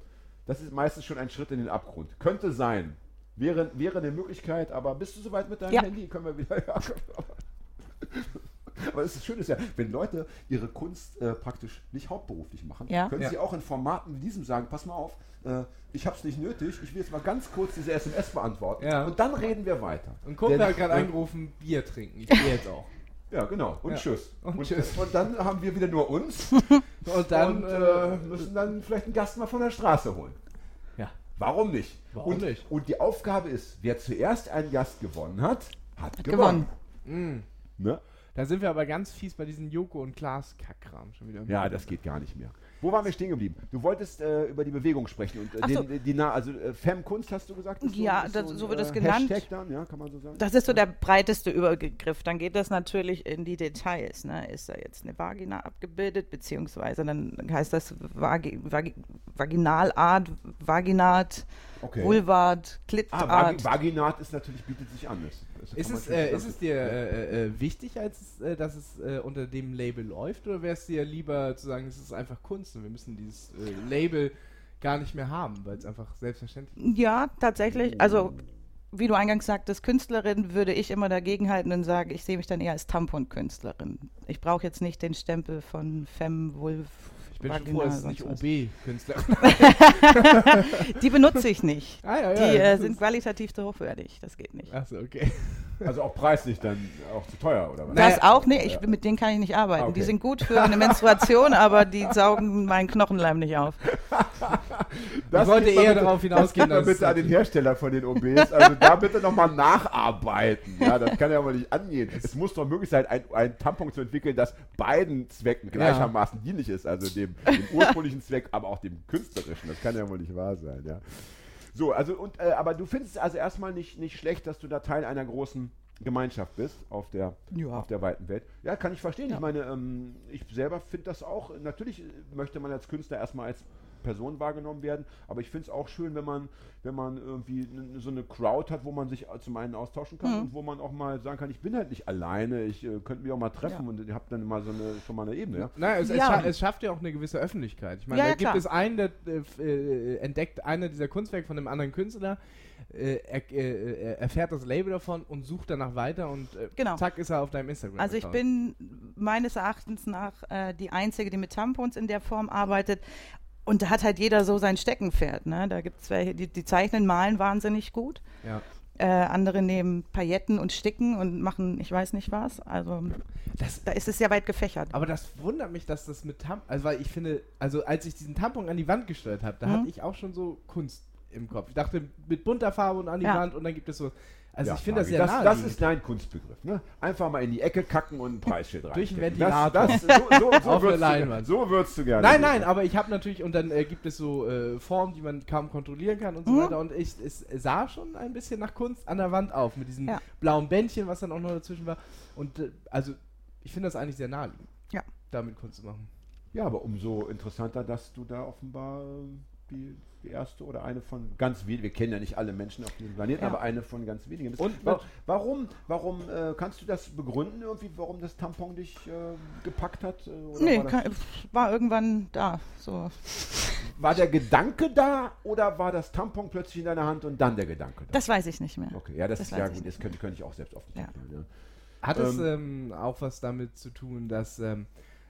Das ist meistens schon ein Schritt in den Abgrund. Könnte sein. Wäre, wäre eine Möglichkeit, aber bist du soweit mit deinem Ja. Handy? Können wir wieder. [laughs] Ja, aber es ist schön, ist ja, wenn Leute ihre Kunst äh, praktisch nicht hauptberuflich machen, Ja. können Ja. sie auch in Formaten wie diesem sagen, pass mal auf, äh, ich habe es nicht nötig, ich will jetzt mal ganz kurz diese SMS beantworten Ja. und dann reden wir weiter. Und Kumpel hat gerade äh, angerufen, Bier trinken. Ich gehe jetzt auch. Ja, genau. Und Ja. tschüss. Und und, tschüss. und dann haben wir wieder nur uns [laughs] Und dann, und äh, müssen dann vielleicht einen Gast mal von der Straße holen. ja. Warum nicht? Warum und, nicht? Und die Aufgabe ist, wer zuerst einen Gast gewonnen hat, hat, gewonnen. gewonnen. Mm. Ne? Da sind wir aber ganz fies bei diesen Joko und Klaas Kackkram schon wieder. Ja, das geht gar nicht mehr. Wo waren wir stehen geblieben? Du wolltest äh, über die Bewegung sprechen und äh, so. den, die, Na- also äh, Femkunst hast du gesagt? ist Ja, ist das- so wird es äh, genannt. Hashtag dann, ja, kann man so sagen. Das ist so der breiteste Übergriff. Dann geht das natürlich in die Details. Ne? Ist da jetzt eine Vagina abgebildet, beziehungsweise dann heißt das Vagi Vagi Vaginalart, Vaginat, Okay. Vulvat, Ah, Klitart. Vagi Vaginat ist natürlich, bietet sich an. Das, Ist es, äh, ist es dir äh, äh, wichtig, als es, äh, dass es äh, unter dem Label läuft, oder wäre es dir lieber zu sagen, es ist einfach Kunst und wir müssen dieses äh, Label gar nicht mehr haben, weil es einfach selbstverständlich ist? Ja, tatsächlich. Also, wie du eingangs sagtest, Künstlerin würde ich immer dagegenhalten und sagen, ich sehe mich dann eher als Tampon-Künstlerin. Ich brauche jetzt nicht den Stempel von Femme, Vulv, Ich bin schon Vagina, froh, dass es sonst nicht. OB-Künstler [laughs] Die benutze ich nicht. Ah, ja, Die ja, äh, das sind ist- qualitativ zu hochwertig. Das geht nicht. Achso, okay. [laughs] Also auch preislich dann auch zu teuer, oder was? Das auch, nee, ich, mit denen kann ich nicht arbeiten. Ah, okay. Die sind gut für [laughs] eine Menstruation, aber die saugen meinen Knochenleim nicht auf. Das Ich wollte eher darauf hinausgehen, das bitte an den Hersteller von den OBs. Also da bitte nochmal nacharbeiten. Ja, das kann ja mal nicht angehen. Es muss doch möglich sein, ein, ein Tampon zu entwickeln, das beiden Zwecken gleichermaßen dienlich ist. Also dem, dem ursprünglichen Zweck, aber auch dem künstlerischen. Das kann ja wohl nicht wahr sein. Ja. So, also und äh, aber du findest es also erstmal nicht, nicht schlecht, dass du da Teil einer großen Gemeinschaft bist auf der, Ja. auf der weiten Welt. Ja, kann ich verstehen. Ja. Ich meine, ähm, ich selber finde das auch, natürlich möchte man als Künstler erstmal als Person wahrgenommen werden, aber ich finde es auch schön, wenn man, wenn man irgendwie so eine Crowd hat, wo man sich zum einen austauschen kann Mhm. und wo man auch mal sagen kann, ich bin halt nicht alleine, ich äh, könnte mich auch mal treffen Ja. und ihr habt dann mal so eine, schon mal eine Ebene. Ja? Naja, es, es, Ja. scha es schafft ja auch eine gewisse Öffentlichkeit. Ich meine, Ja, da ja, gibt klar. es einen, der äh, äh, entdeckt einer dieser Kunstwerke von einem anderen Künstler, äh, er, äh, er erfährt das Label davon und sucht danach weiter und äh, Genau. zack ist er auf deinem Instagram. Also ich bin meines Erachtens nach äh, die Einzige, die mit Tampons in der Form arbeitet. Und da hat halt jeder so sein Steckenpferd. Ne? Da gibt es welche, die, die zeichnen, malen wahnsinnig gut. Ja. Äh, andere nehmen Pailletten und sticken und machen, ich weiß nicht was. Also Das, da ist es sehr weit gefächert. aber das wundert mich, dass das mit Tampon, also weil ich finde, also als ich diesen Tampon an die Wand gesteuert habe, da Mhm. hatte ich auch schon so Kunst im Kopf. Ich dachte mit bunter Farbe und an die Ja. Wand und dann gibt es so, also Ja, ich finde das sehr das, das ist dein Kunstbegriff. Ne? Einfach mal in die Ecke kacken und ein Preisschild rein. Durch einen Ventilator. Das, das, so, so, so, [laughs] Auf du, Leinwand. so würdest du gerne. Nein, sehen. nein, aber ich habe natürlich, und dann äh, gibt es so äh, Formen, die man kaum kontrollieren kann und so Mhm. weiter. Und ich, es sah schon ein bisschen nach Kunst an der Wand auf, mit diesem Ja. blauen Bändchen, was dann auch noch dazwischen war. Und äh, also, ich finde das eigentlich sehr naheliegend, Ja. damit Kunst zu machen. Ja, aber umso interessanter, dass du da offenbar äh, die, die erste oder eine von ganz wenigen, wir kennen ja nicht alle Menschen auf diesem Planeten, Ja. aber eine von ganz wenigen. Und- wa warum, warum äh, kannst du das begründen irgendwie, warum das Tampon dich äh, gepackt hat? äh, oder nee, war, kein, war irgendwann da. So. war der Gedanke da oder war das Tampon plötzlich in deiner Hand und dann der Gedanke da? Das weiß ich nicht mehr. okay, ja, das, das ist ja gut, das könnte, könnte ich auch selbst auf den Ja. Tipp nehmen, Hat es Ähm, ähm, auch was damit zu tun, dass ähm,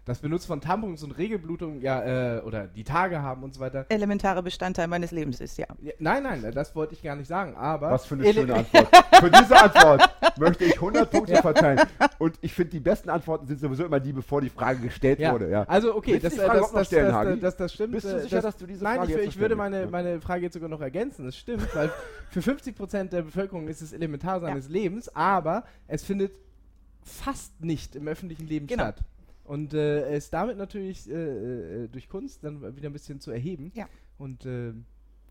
das Benutzen von Tampons und Regelblutung ja, äh, oder die Tage haben und so weiter. Elementare Bestandteil meines Lebens ist, ja. Ja, nein, nein, das wollte ich gar nicht sagen, aber. Was für eine Ele- schöne Antwort. Für diese Antwort [laughs] möchte ich 100 Punkte verteilen. Und ich finde, die besten Antworten sind sowieso immer die, bevor die Frage gestellt Ja. wurde. Ja. Also okay, das, die äh, Frage das, auch noch das, stellen, das, das, das, stimmt. Bist du äh, sicher, dass du diese Nein, Frage ich, jetzt ich würde meine, Ja. meine Frage jetzt sogar noch ergänzen. Das stimmt, weil für 50% der Bevölkerung ist es elementar seines Lebens, aber es findet fast nicht im öffentlichen Leben Genau. statt. Und äh, es damit natürlich äh, äh, durch Kunst dann wieder ein bisschen zu erheben Ja. und äh,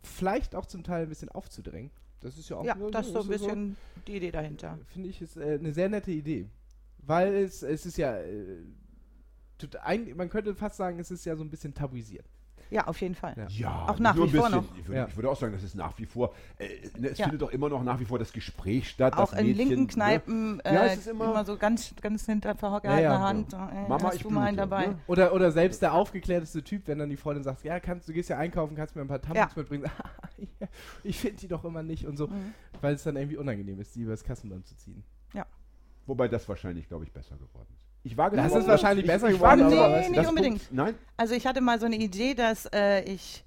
vielleicht auch zum Teil ein bisschen aufzudrängen. Das ist ja auch Ja, so- das ist so ein so- bisschen die Idee dahinter. finde ich, ist äh, eine sehr nette Idee. Weil es, es ist ja, äh, tut, ein, man könnte fast sagen, es ist ja so ein bisschen tabuisiert. Ja, auf jeden Fall. Ja. Ja, Auch nach wie vor noch. Ich würde, Ja. ich würde auch sagen, das ist nach wie vor. Äh, ne, es Ja. findet doch immer noch nach wie vor das Gespräch statt. Auch das in Mädchen, linken ne? Kneipen Ja, äh, es ist immer- immer, so ganz, ganz hinter vergehaltener Ja, ja. Hand. Äh, Mama, hast ich du mal einen blute, dabei? ne? Oder, oder selbst der aufgeklärteste Typ, wenn dann die Freundin sagt, ja, kannst, du gehst ja einkaufen, kannst mir ein paar Tampons Ja. mitbringen. [laughs] Ich finde die doch immer nicht und so, Mhm. weil es dann irgendwie unangenehm ist, die übers Kassenband zu ziehen. Wobei das wahrscheinlich, glaube ich, besser geworden ist. Ich wage Das ist wahrscheinlich ich, besser ich geworden, wage zu- aber Nee, nicht unbedingt. Punkt, nein, Also ich hatte mal so eine Idee, dass äh, ich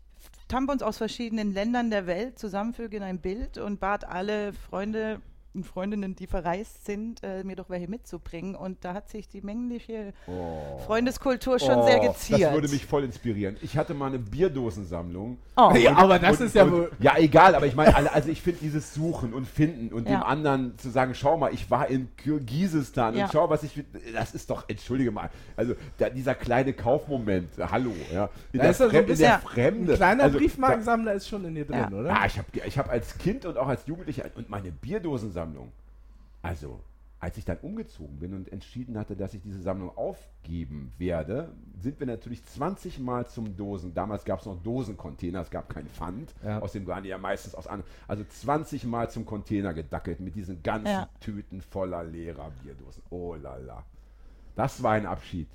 Tampons aus verschiedenen Ländern der Welt zusammenfüge in ein Bild und bat alle Freunde und Freundinnen, die verreist sind, äh, mir doch welche mitzubringen. Und da hat sich die männliche Oh. Freundeskultur schon sehr Oh, geziert. Das würde mich voll inspirieren. Ich hatte mal eine Bierdosensammlung. Oh. Ja, aber das Und- ist ja und, wohl. Ja, egal, aber ich meine, also ich finde dieses Suchen und Finden und Ja. dem anderen zu sagen, schau mal, ich war in Kirgisistan Ja. und schau, was ich. Das ist doch, entschuldige mal, also da, dieser kleine Kaufmoment, hallo, ja. In, Da der, ist ja so ein Fremde, in der bisschen- Fremde. Ein kleiner also, Briefmarkensammler ist schon in dir drin, Ja. oder? Ja, ich habe ich hab als Kind und auch als Jugendlicher und meine Bierdosensammlung. Also, als ich dann umgezogen bin und entschieden hatte, dass ich diese Sammlung aufgeben werde, sind wir natürlich 20 Mal zum Dosen. Damals gab es noch Dosencontainer, es gab kein Pfand. Ja. Aus dem waren die ja meistens aus anderen. Also 20 Mal zum Container gedackelt mit diesen ganzen Ja. Tüten voller leerer Bierdosen. Oh la la. Das war ein Abschied.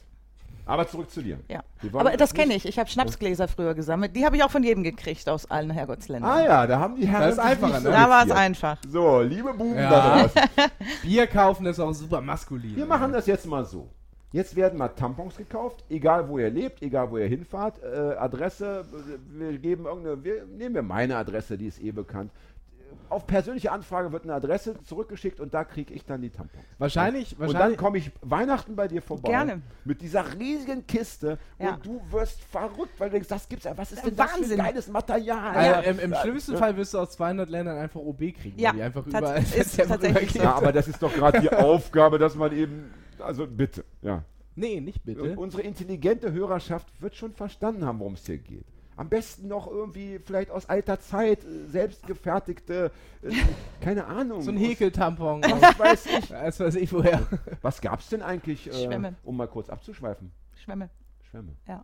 Aber zurück zu dir. Ja. Aber das kenne ich. Ich habe Schnapsgläser früher gesammelt. Die habe ich auch von jedem gekriegt aus allen Herrgottsländern. Ah ja, da haben die Herren Das ist einfacher, nicht ne? Da war es einfach. So, liebe Buben Ja. da draußen. [laughs] Bier kaufen ist auch super maskulin. Wir machen das jetzt mal so. Jetzt werden mal Tampons gekauft, egal wo ihr lebt, egal wo ihr hinfahrt. Äh, Adresse, wir geben irgendeine, wir, nehmen wir meine Adresse, die ist eh bekannt. Auf persönliche Anfrage wird eine Adresse zurückgeschickt und da kriege ich dann die Tampons. Wahrscheinlich, Und dann wahrscheinlich. komme ich Weihnachten bei dir vorbei. Gerne. Mit dieser riesigen Kiste Ja. und du wirst verrückt, weil du denkst, das gibt's ja. Was ist denn das für ein Wahnsinn. geiles Material? Also Ja. im, Im Ja, schlimmsten ja. Fall wirst du aus 200 Ländern einfach OB kriegen. Ja, die einfach tats- überall ist [laughs] tatsächlich so. Ja, aber das ist doch gerade die [laughs] Aufgabe, dass man eben, also bitte, ja. Nee, nicht bitte. Und unsere intelligente Hörerschaft wird schon verstanden haben, worum es hier geht. Am besten noch irgendwie vielleicht aus alter Zeit äh, selbstgefertigte, äh, keine Ahnung. [laughs] so ein Häkeltampon. [laughs] Was weiß ich. [laughs] Was weiß ich woher. Was gab es denn eigentlich, äh, Schwämme. um mal kurz abzuschweifen? Schwämme. Schwämme. Ja.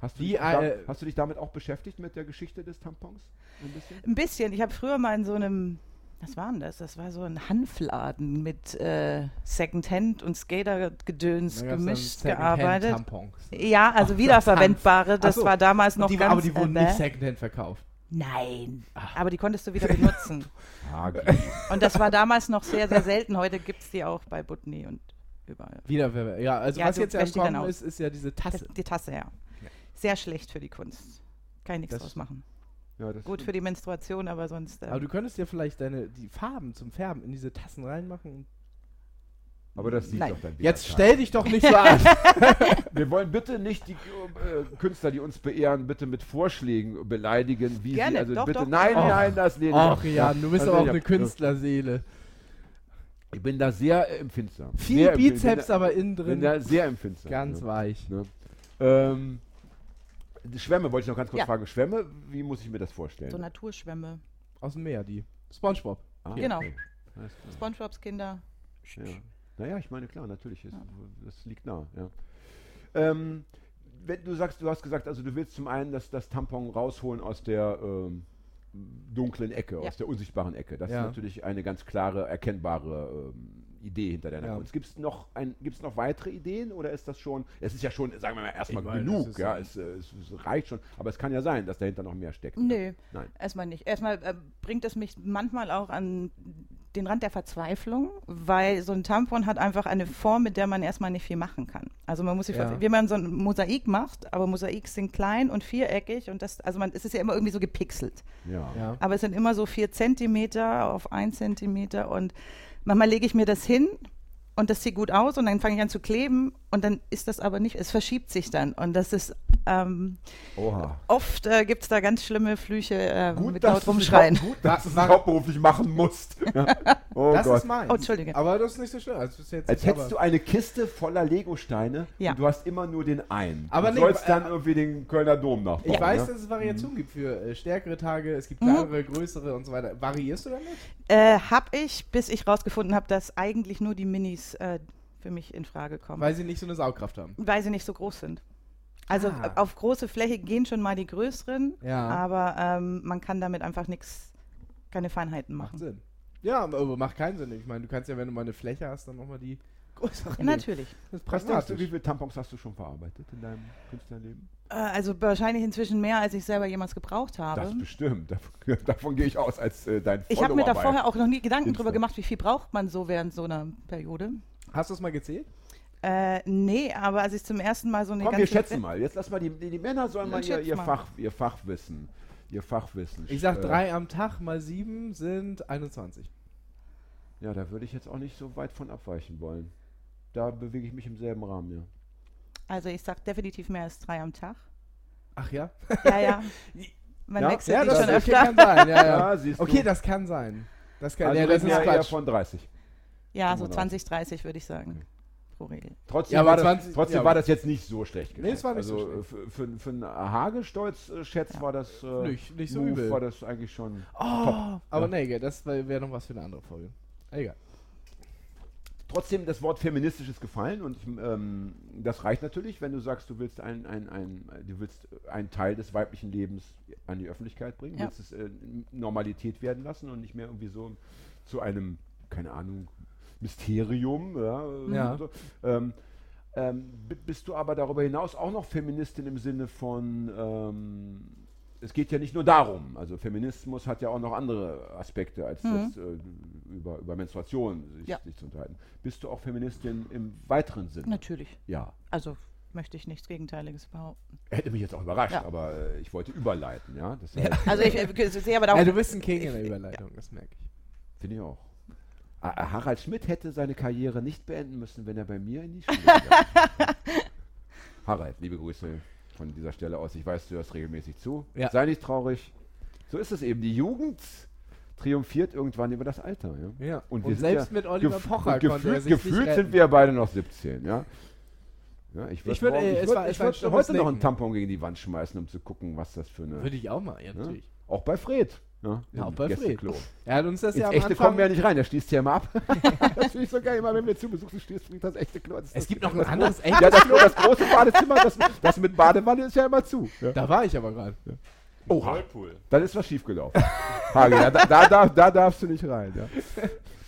Hast du, Die, dich, da, äh, hast du dich damit auch beschäftigt mit der Geschichte des Tampons? Ein bisschen? Ein bisschen. Ich habe früher mal in so einem, was war denn das? Das war so ein Hanfladen mit äh, Secondhand und Skatergedöns gemischt gearbeitet. Tampons. Ja, also wiederverwendbare. Das Ach so. war damals noch die, ganz. aber die wurden äh, nicht Secondhand verkauft. Nein. Aber die konntest du wieder benutzen. [laughs] Hagi. Und das war damals noch sehr, sehr selten. Heute gibt es die auch bei Butney und überall. Wiederverwendbar. Ja, also Ja, was jetzt ja Kommen ist, ist ja diese Das, Tasse. die Tasse, ja. Sehr schlecht für die Kunst. Kann ich nichts Das- draus machen. Ja, das Gut für die Menstruation, aber sonst. Äh, Aber du könntest ja vielleicht deine die Farben zum Färben in diese Tassen reinmachen. aber das sieht Nein. doch dann wieder Jetzt stell dich doch nicht so an. [laughs] Wir wollen bitte nicht die äh, Künstler, die uns beehren, bitte mit Vorschlägen beleidigen, wie Gerne, sie also doch, bitte. doch. Nein, Och. nein, das lehne ich Ach. Jan, du bist aber auch eine. Künstlerseele. Ich bin da sehr äh, empfindsam. Viel sehr, Bizeps, bin aber innen drin bin da sehr empfindsam. ganz ne? weich. Ne? Ähm, Schwämme wollte ich noch ganz kurz Ja. fragen. Schwämme, wie muss ich mir das vorstellen? so Naturschwämme. Aus dem Meer, die. Spongebob. Ah, Genau. okay. Alles klar. Spongebops Kinder. Ja. Naja, ich meine, klar, natürlich, ist, das liegt nah. Ja. Ähm, wenn du sagst, du hast gesagt, also du willst zum einen das, das Tampon rausholen aus der ähm, dunklen Ecke, Ja. aus der unsichtbaren Ecke. Das Ja. ist natürlich eine ganz klare, erkennbare ähm, Idee hinter deiner Ja. Kunst. Gibt es noch, ein, gibt's noch weitere Ideen oder ist das schon, es ist ja schon, sagen wir mal, erstmal meine, genug, ja, es, äh, es, es reicht schon, aber es kann ja sein, dass dahinter noch mehr steckt. Nö, Nein. erstmal nicht. Erstmal äh, bringt es mich manchmal auch an den Rand der Verzweiflung, weil so ein Tampon hat einfach eine Form, mit der man erstmal nicht viel machen kann. Also man muss sich Ja. vorstellen, wie man so ein Mosaik macht, aber Mosaik sind klein und viereckig und das, also man, es ist ja immer irgendwie so gepixelt. Ja. Ja. Aber es sind immer so vier Zentimeter auf ein Zentimeter und manchmal lege ich mir das hin und das sieht gut aus und dann fange ich an zu kleben und dann ist das aber nicht, es verschiebt sich dann und das ist ähm, Oha. oft äh, gibt es da ganz schlimme Flüche äh, mit dass laut du es rumschreien. Gut, dass du es hauptberuflich machen musst. [laughs] Ja. Oh das Gott. ist meins. Oh, Entschuldige. Aber das ist nicht so schlimm. Als aber- hättest du eine Kiste voller Lego-Steine Ja. und du hast immer nur den einen. Aber du nee, sollst äh, dann irgendwie den Kölner Dom nachbauen. Ich weiß, ne? dass es Variationen gibt für äh, stärkere Tage, es Mhm. gibt kleinere, größere und so weiter. Variierst du damit? Äh, hab ich, bis ich rausgefunden habe, dass eigentlich nur die Minis äh, für mich in Frage kommen, Weil sie nicht so eine Saugkraft haben. weil sie nicht so groß sind. Also Ah. äh, auf große Fläche gehen schon mal die größeren, Ja. aber ähm, man kann damit einfach nichts, keine Feinheiten Macht machen. Sinn. Ja, aber macht keinen Sinn. Ich meine, du kannst ja, wenn du mal eine Fläche hast, dann nochmal die größere. Ja, natürlich. Das ist Was denkst du, pragmatisch. wie viele Tampons hast du schon verarbeitet in deinem Künstlerleben? Äh, also wahrscheinlich inzwischen mehr, als ich selber jemals gebraucht habe. Das bestimmt. Davon, [laughs] davon gehe ich aus als äh, dein Ich habe mir da vorher auch noch nie Gedanken Insta. drüber gemacht, wie viel braucht man so während so einer Periode. Hast du es mal gezählt? Äh, nee, aber als ich zum ersten Mal so eine Komm, wir ganze schätzen mal. Jetzt lass mal die, die, die Männer sollen mal ihr, ihr, mal. Fach, ihr Fachwissen. Ihr Fachwissen. Ich sag, äh, drei am Tag mal sieben sind 21. Ja, da würde ich jetzt auch nicht so weit von abweichen wollen. Da bewege ich mich im selben Rahmen, ja. Also ich sag definitiv mehr als drei am Tag. Ach ja? Ja, ja. [laughs] Man Ja, wechselt ja, die das schon okay, öfter. kann sein. Ja, ja. Ja, du. okay, das kann sein. Das kann, Also ja, das ist wir eher Quatsch. von 30. Ja, so 35. 20, 30 würde ich sagen. Pro Regel. Trotzdem, Ja, war, das, 20 trotzdem ja. war das jetzt nicht so schlecht. Nee, es war nicht also so äh, für, für, für einen Hagestolz-Schätz Ja. war das äh, Nicht- nicht so Move übel. war das eigentlich schon Oh, top. aber Ja. nee, das wäre noch was für eine andere Folge. Egal. Trotzdem das Wort feministisch ist gefallen und ähm, das reicht natürlich, wenn du sagst, du willst ein, ein, ein, du willst einen Teil des weiblichen Lebens an die Öffentlichkeit bringen, Ja. willst es äh, Normalität werden lassen und nicht mehr irgendwie so zu einem, keine Ahnung, Mysterium. Ja, Ja. So. Ähm, ähm, bist du aber darüber hinaus auch noch Feministin im Sinne von, ähm, es geht ja nicht nur darum, also Feminismus hat ja auch noch andere Aspekte, als Mhm. das, äh, über, über Menstruation sich, Ja. sich zu unterhalten. Bist du auch Feministin im weiteren Sinne? Natürlich. Ja. Also möchte ich nichts Gegenteiliges behaupten. Hätte mich jetzt auch überrascht, Ja. aber äh, ich wollte überleiten, ja. Das heißt, Also ich äh, sehe aber da Ja, auch. du bist ein King in der Überleitung, das merke ich. Finde ich auch. Ah, Harald Schmidt hätte seine Karriere nicht beenden müssen, wenn er bei mir in die Schule [laughs] gegangen wäre. Harald, liebe Grüße von dieser Stelle aus. Ich weiß, du hörst regelmäßig zu. Ja. Sei nicht traurig. So ist es eben. Die Jugend triumphiert irgendwann über das Alter. Ja? Ja. Und, Und selbst ja mit Oliver gef- Pocher er gefühlt, gefühlt sind wir beide noch 17. Ja? Ja, ich würde würd, äh, würd, würd heute noch einen. Tampon gegen die Wand schmeißen, um zu gucken, was das für eine. Würde ich auch mal, ja, Ja? natürlich. Auch bei Fred. Ja, Ja, auch bei Fred. Er hat uns das Ins ja am echte Anfang... kommen wir ja nicht rein, der schließt ja immer ab. [laughs] [laughs] das finde ich so geil, immer wenn wir zu Besuch sind, schließt Fred das echte Klo. Das Es das- gibt noch ein das anderes echtes [laughs] Ja, das, das große Badezimmer, das, das mit Badewanne ist ja immer zu. Ja. Da war ich aber gerade. Oha, Whirlpool. dann ist was schiefgelaufen. Hage, ja, da, da, darf- da darfst du nicht rein. Ja.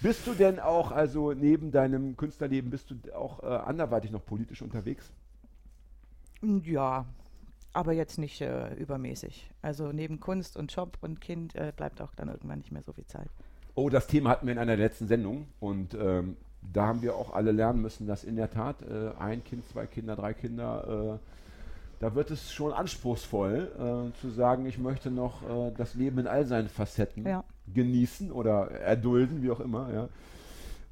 Bist du denn auch, also neben deinem Künstlerleben, bist du auch äh, anderweitig noch politisch unterwegs? Ja, aber jetzt nicht äh, übermäßig. Also neben Kunst und Job und Kind äh, bleibt auch dann irgendwann nicht mehr so viel Zeit. Oh, das Thema hatten wir in einer letzten Sendung und ähm, da haben wir auch alle lernen müssen, dass in der Tat äh, ein Kind, zwei Kinder, drei Kinder, äh, da wird es schon anspruchsvoll äh, zu sagen, ich möchte noch äh, das Leben in all seinen Facetten Ja. genießen oder erdulden, wie auch immer. Ja.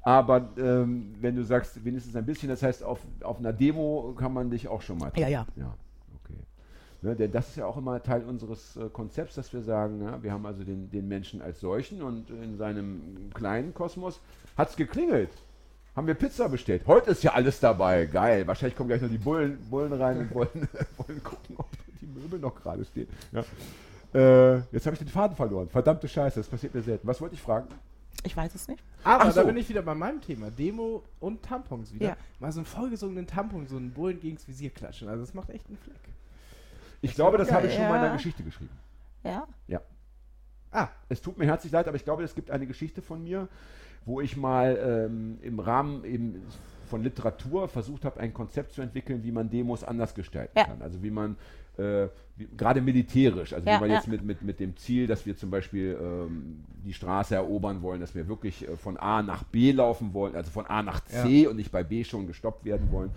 Aber ähm, wenn du sagst, wenigstens ein bisschen, das heißt, auf, auf einer Demo kann man dich auch schon mal Ja, ja. ja, okay. Ne, denn das ist ja auch immer Teil unseres äh, Konzepts, dass wir sagen, ja, wir haben also den, den Menschen als solchen und in seinem kleinen Kosmos hat es geklingelt. Haben wir Pizza bestellt. Heute ist ja alles dabei. Geil. Wahrscheinlich kommen gleich noch die Bullen, Bullen rein und wollen, [laughs] wollen gucken, ob die Möbel noch gerade stehen. Ja. Äh, jetzt habe ich den Faden verloren. Verdammte Scheiße, das passiert mir selten. Was wollte ich fragen? Ich weiß es nicht. Aber Ach da so. bin ich wieder bei meinem Thema. Demo und Tampons wieder. Ja. Mal so einen vollgesungenen Tampon, so einen Bullen gegens Visier klatschen. Also das macht echt einen Fleck. Ich glaube, das habe ich schon mal in Ja. einer Geschichte geschrieben. Ja. Ah, Es tut mir herzlich leid, aber ich glaube, es gibt eine Geschichte von mir, wo ich mal ähm, im Rahmen eben von Literatur versucht habe, ein Konzept zu entwickeln, wie man Demos anders gestalten Ja. kann. Also wie man äh, wie, gerade militärisch, also Ja, wie man ja. jetzt mit, mit, mit dem Ziel, dass wir zum Beispiel ähm, die Straße erobern wollen, dass wir wirklich äh, von A nach B laufen wollen, also von A nach C und nicht bei B schon gestoppt werden wollen.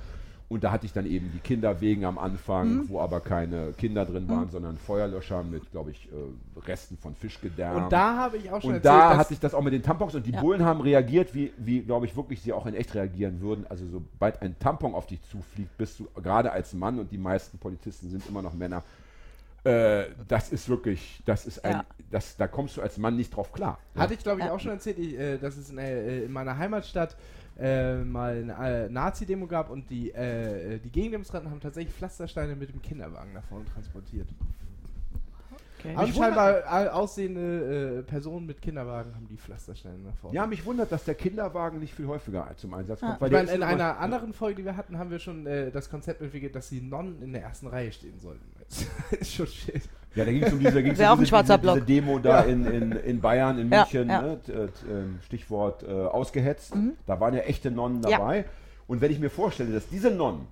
Und da hatte ich dann eben die Kinderwegen am Anfang, Mhm. wo aber keine Kinder drin waren, sondern Feuerlöscher mit, glaube ich, äh, Resten von Fischgedärm. Und da habe ich auch schon Und erzählt, da dass hatte ich das auch mit den Tampons und die Ja. Bullen haben reagiert, wie, wie glaube ich, wirklich sie auch in echt reagieren würden. Also sobald ein Tampon auf dich zufliegt, bist du gerade als Mann und die meisten Polizisten sind immer noch Männer. Äh, das ist wirklich, das ist ein, Ja. das, da kommst du als Mann nicht drauf klar. Hatte ich, glaube ich, Ja. auch schon erzählt, ich, äh, dass es in, äh, in meiner Heimatstadt äh, mal eine äh, Nazi-Demo gab und die, äh, die Gegendemonstranten haben tatsächlich Pflastersteine mit dem Kinderwagen nach vorne transportiert. Okay. Aber scheinbar äh, aussehende äh, Personen mit Kinderwagen haben die Pflastersteine nach vorne. Ja, mich wundert, dass der Kinderwagen nicht viel häufiger zum Einsatz kommt. Ah. Weil meine, in einer anderen Folge, die wir hatten, haben wir schon äh, das Konzept entwickelt, dass die Nonnen in der ersten Reihe stehen sollten. Das [laughs] ist schon shit. Ja, da ging es um diese, ging's [laughs] um auch ein diese, schwarzer diese, diese. Demo da in, in, in Bayern, in München. Ne, t- ähm, Stichwort äh, ausgehetzt. Mhm. Da waren ja echte Nonnen dabei. Und wenn ich mir vorstelle, dass diese Nonnen,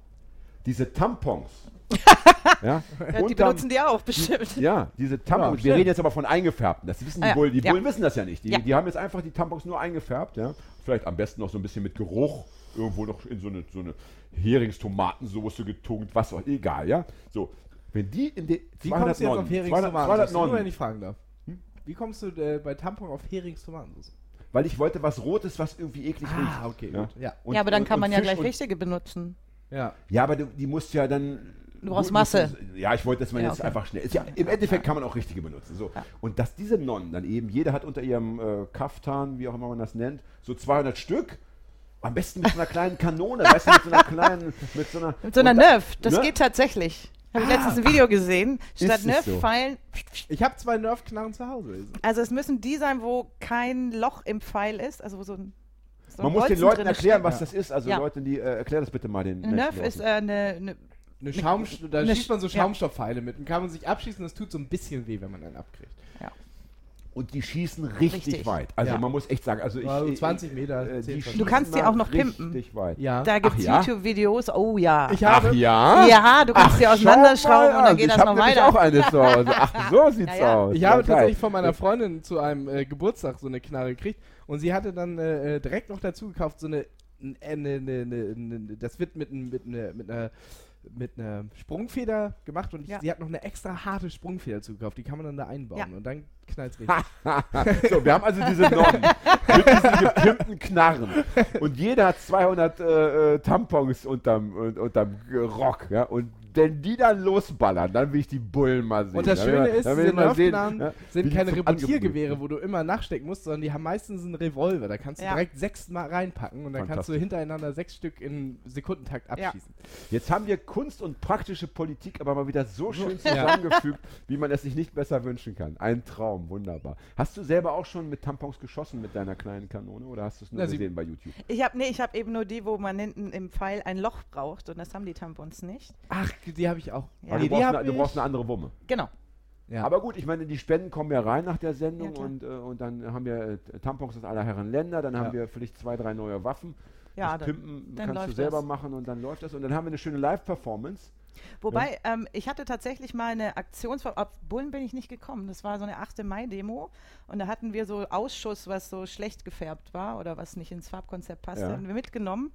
diese Tampons, [laughs] ja, Ja, die benutzen die auch bestimmt. [laughs] ja, diese Tampons, Ja, wir reden jetzt aber von eingefärbten. Das wissen die Ah, ja. Bullen. Die. Bullen wissen das ja nicht. Die, die haben jetzt einfach die Tampons nur eingefärbt. Ja? Vielleicht am besten noch so ein bisschen mit Geruch. Irgendwo noch in so eine, so eine Heringstomatensoße getunkt, was auch egal, ja. So, wenn die in die Wie kommst du jetzt auf 200 Heringstomatensauce? Nur wenn ich fragen darf. Wie kommst du äh, bei Tampon auf Heringstomatensauce? weil ich wollte was Rotes, was irgendwie eklig Ah, riecht. okay, Ja. gut. Ja. Und- ja, aber dann und- kann und man ja Fisch gleich und- richtige benutzen. ja. Ja, aber du, die musst ja dann. Du brauchst gut, Masse. Ja, ich wollte, dass man Ja, jetzt okay. einfach schnell. Ist ja, Im Endeffekt kann man auch richtige benutzen. So. Ja. Und dass diese Nonnen dann eben, jeder hat unter ihrem äh, Kaftan, wie auch immer man das nennt, so 200 Stück. Am besten mit so einer kleinen Kanone, weißt du, mit so einer kleinen. Mit so einer, [laughs] Mit so einer Nerf, das ne? geht tatsächlich. Habe ich letztens ein Video gesehen. Statt es so? Nerf-Pfeilen. Ich habe zwei Nerf-Knarren zu Hause. Also es müssen die sein, wo kein Loch im Pfeil ist, also wo so ein. So Man muss den Leuten erklären, steckt. was das ist. Also Ja. Leute, die äh, erklär das bitte mal den Ein Nerf ist äh, eine, eine Eine Schaum, da eine schießt man so. Schaumstoffpfeile mit. Und kann man sich abschießen, das tut so ein bisschen weh, wenn man einen abkriegt. Und die schießen richtig, Richtig. weit. Also Ja. man muss echt sagen, also ich, Also ich 20 Meter, äh, 10 die von- schießen Du kannst die auch noch pimpen. Richtig weit. Ja. Da gibt es ja? YouTube-Videos, oh ja. Ich habe, ja? ja, du kannst sie auseinanderschrauben schau und dann geht ich das hab noch nämlich weiter. auch eine zu Hause. Ach, so sieht's [laughs] Ja, ja. aus. Ich habe tatsächlich von meiner Freundin zu einem äh, Geburtstag so eine Knarre gekriegt und sie hatte dann äh, äh, direkt noch dazu gekauft, so eine, n- äh, ne, ne, ne, ne, das wird mit, n- mit, ne, mit einer mit einer Sprungfeder gemacht und Ja. sie hat noch eine extra harte Sprungfeder zugekauft, die kann man dann da einbauen Ja. und dann knallt richtig. [laughs] So, wir haben also diese Nonnen mit diesen gepimpten Knarren. Und jeder hat 200 äh, äh, Tampons unterm, unterm Rock. Ja? Und wenn die dann losballern, dann will ich die Bullen mal sehen. Und das Schöne ist, diese Nerfknarren ja, sind keine Angebrüht wo du immer nachstecken musst, sondern die haben meistens einen Revolver. Da kannst du Ja. direkt sechs mal reinpacken und dann kannst du hintereinander sechs Stück in Sekundentakt Ja. abschießen. Jetzt haben wir Kunst und praktische Politik aber mal wieder so schön Ja. zusammengefügt, wie man es sich nicht besser wünschen kann. Ein Traum, wunderbar. Hast du selber auch schon mit Tampons geschossen mit deiner kleinen Kanone oder hast du es nur Na, gesehen bei YouTube? Ich habe nee, ich habe eben nur die, wo man hinten im Pfeil ein Loch braucht und das haben die Tampons nicht. Ach, die habe ich auch. Ja. Aber du, brauchst eine, du brauchst eine andere Wumme. Genau. Ja. Aber gut, ich meine, die Spenden kommen ja rein nach der Sendung Ja, und, äh, und dann haben wir äh, Tampons aus aller Herren Länder, dann haben Ja. wir vielleicht zwei, drei neue Waffen. Ja, das dann, Pimpen dann kannst du selber das. machen und dann läuft das. Und dann haben wir eine schöne Live-Performance. Wobei, ähm, ich hatte tatsächlich mal eine Aktionsform, auf Bullen bin ich nicht gekommen, das war so eine 8. Mai-Demo und da hatten wir so Ausschuss, was so schlecht gefärbt war oder was nicht ins Farbkonzept passte, Ja. haben wir mitgenommen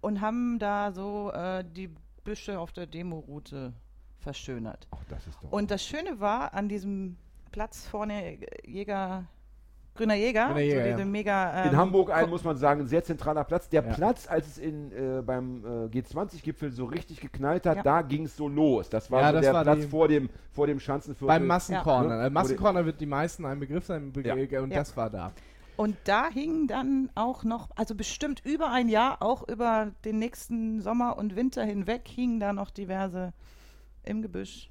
und haben da so äh, die Büsche auf der Demoroute verschönert. Ach, das ist doch. Und das Schöne war an diesem Platz vorne, äh, Jäger, Grüner Jäger, Grüner Jäger, so diese ja. mega... in ähm, Hamburg ein, muss man sagen, ein sehr zentraler Platz. Der Ja. Platz, als es in, äh, beim äh, G20-Gipfel so richtig geknallt hat, Ja. da ging es so los. Das war Ja, so das der war Platz vor dem, vor dem Schanzenviertel. Beim Massencorner. Ja. Massencorner wird die meisten ein Begriff sein Be Ja. und Ja. das war da. Und da hingen dann auch noch, also bestimmt über ein Jahr, auch über den nächsten Sommer und Winter hinweg, hingen da noch diverse im Gebüsch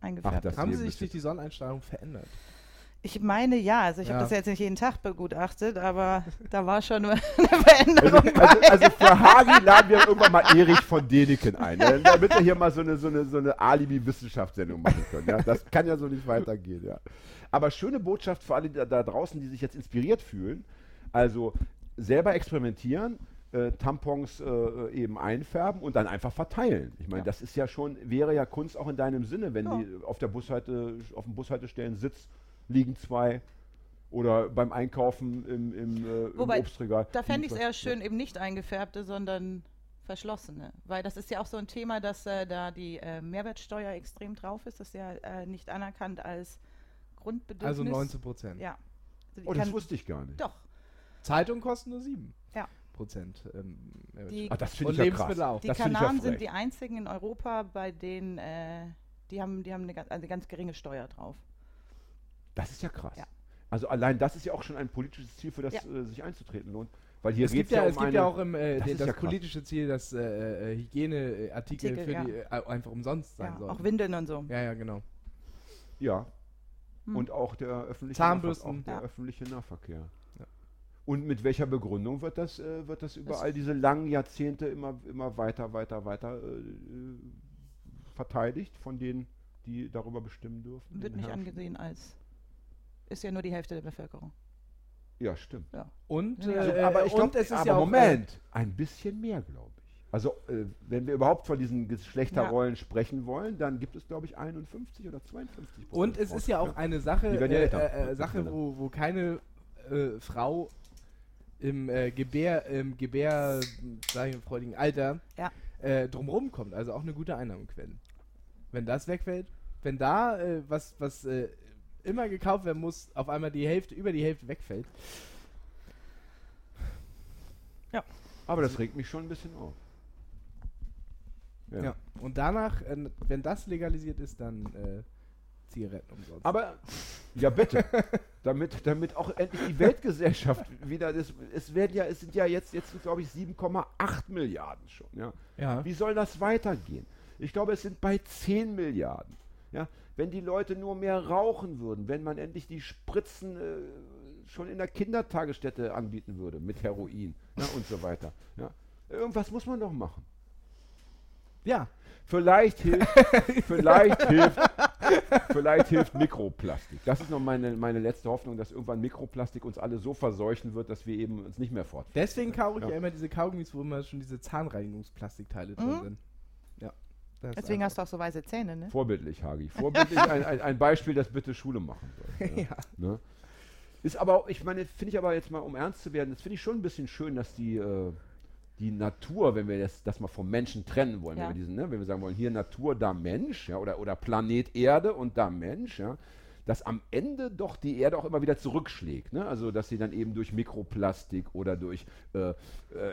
eingefärbt. das- Haben sie sich durch die Sonneneinstrahlung verändert? ich meine ja, also ich Ja. habe das jetzt nicht jeden Tag begutachtet, aber da war schon eine [laughs] Veränderung. Also, also für Hagi laden wir irgendwann mal Erich von Däniken ein, ne? damit wir hier mal so eine, so eine, so eine Alibi-Wissenschaftssendung machen können. Ja? Das kann ja so nicht weitergehen. Ja. Aber schöne Botschaft für alle da, da draußen, die sich jetzt inspiriert fühlen. Also selber experimentieren, äh, Tampons äh, eben einfärben und dann einfach verteilen. Ich meine, Ja. das ist ja schon, wäre ja Kunst auch in deinem Sinne, wenn Ja. die auf der Bushalte, auf dem Bushaltestellen Sitz liegen zwei oder beim Einkaufen im, im, äh, im Wobei, Obstregal. Da fände ich es eher schön, eben nicht eingefärbte, sondern verschlossene. Weil das ist ja auch so ein Thema, dass äh, da die äh, Mehrwertsteuer extrem drauf ist. Das ist ja äh, nicht anerkannt als Grundbedürfnis. Also 19 Prozent. Ja. Also Oh, das wusste ich gar nicht. Doch. Zeitungen kosten nur 7 Ja. Prozent. Ähm, Die- Ah, das finde ich ja Lebensmittel krass. auch. Die Das ich ja Kanaren sind die einzigen in Europa, bei denen äh, die haben, die haben eine ganz, also eine ganz geringe Steuer drauf. Das ist ja krass. Ja. Also allein das ist ja auch schon ein politisches Ziel, für das Ja. äh, sich einzutreten lohnt. Weil hier es geht gibt ja, ja um es gibt eine, ja auch im, äh, das das politische Ziel, dass äh, äh, Hygieneartikel Artikel, für ja. die äh, einfach umsonst sein Ja, sollen. auch Windeln und so. ja, ja, genau. Ja. Hm. Und auch der öffentliche Zahnbürsten. Nahver- auch der Ja. öffentliche Nahverkehr. Ja. Und mit welcher Begründung wird das, äh, wird das über all diese langen Jahrzehnte immer, immer weiter, weiter, weiter äh, äh, verteidigt von denen, die darüber bestimmen dürfen? Wird nicht Herrschern? angesehen als. Ist ja nur die Hälfte der Bevölkerung. Ja, stimmt. Und, Ja, äh, aber ich und glaube, es ist aber ja auch, Moment, ein bisschen mehr, glaube ich. Also, äh, wenn wir überhaupt von diesen Geschlechterrollen sprechen wollen, dann gibt es, glaube ich, 51 oder 52% Äh, und es ist ja auch eine Sache, ja äh, äh, äh, Sache wo, wo keine äh, Frau im äh, Gebär, im Gebär, sag ich mal, freudigen Alter Ja. äh, drumrum kommt. Also auch eine gute Einnahmequelle. Wenn das wegfällt, wenn da äh, was, was äh, immer gekauft werden muss, auf einmal die Hälfte, über die Hälfte wegfällt. Aber das regt mich schon ein bisschen auf. Ja. Und danach, äh, wenn das legalisiert ist, dann äh, Zigaretten umsonst. Aber, ja bitte, [laughs] damit, damit auch endlich die Weltgesellschaft wieder, das, es werden ja, es sind ja jetzt, jetzt glaube ich 7,8 Milliarden schon, ja. ja. Wie soll das weitergehen? Ich glaube, es sind bei 10 Milliarden. Ja? Wenn die Leute nur mehr rauchen würden, wenn man endlich die Spritzen äh, schon in der Kindertagesstätte anbieten würde mit Heroin ja, und so weiter. Ja? Irgendwas muss man doch machen. Ja. Vielleicht hilft, [laughs] vielleicht hilft, vielleicht hilft Mikroplastik. Das ist noch meine, meine letzte Hoffnung, dass irgendwann Mikroplastik uns alle so verseuchen wird, dass wir eben uns nicht mehr fort. Deswegen kaufe ich ja. Ja. immer diese Kaugummis, wo immer schon diese Zahnreinigungsplastikteile drin Mhm. sind. Ja. Deswegen hast du auch so weiße Zähne, ne? Vorbildlich, Hagi. [laughs] Vorbildlich ein, ein, ein Beispiel, das bitte Schule machen soll. [laughs] ja. Ne? Ist aber, ich meine, finde ich aber jetzt mal, um ernst zu werden, das finde ich schon ein bisschen schön, dass die, äh, die Natur, wenn wir das, das mal vom Menschen trennen wollen, Ja. wenn, wir diesen, ne, wenn wir sagen wollen, hier Natur, da Mensch, ja, oder, oder Planet Erde und da Mensch, ja, dass am Ende doch die Erde auch immer wieder zurückschlägt. Ne? Also, dass sie dann eben durch Mikroplastik oder durch äh, äh,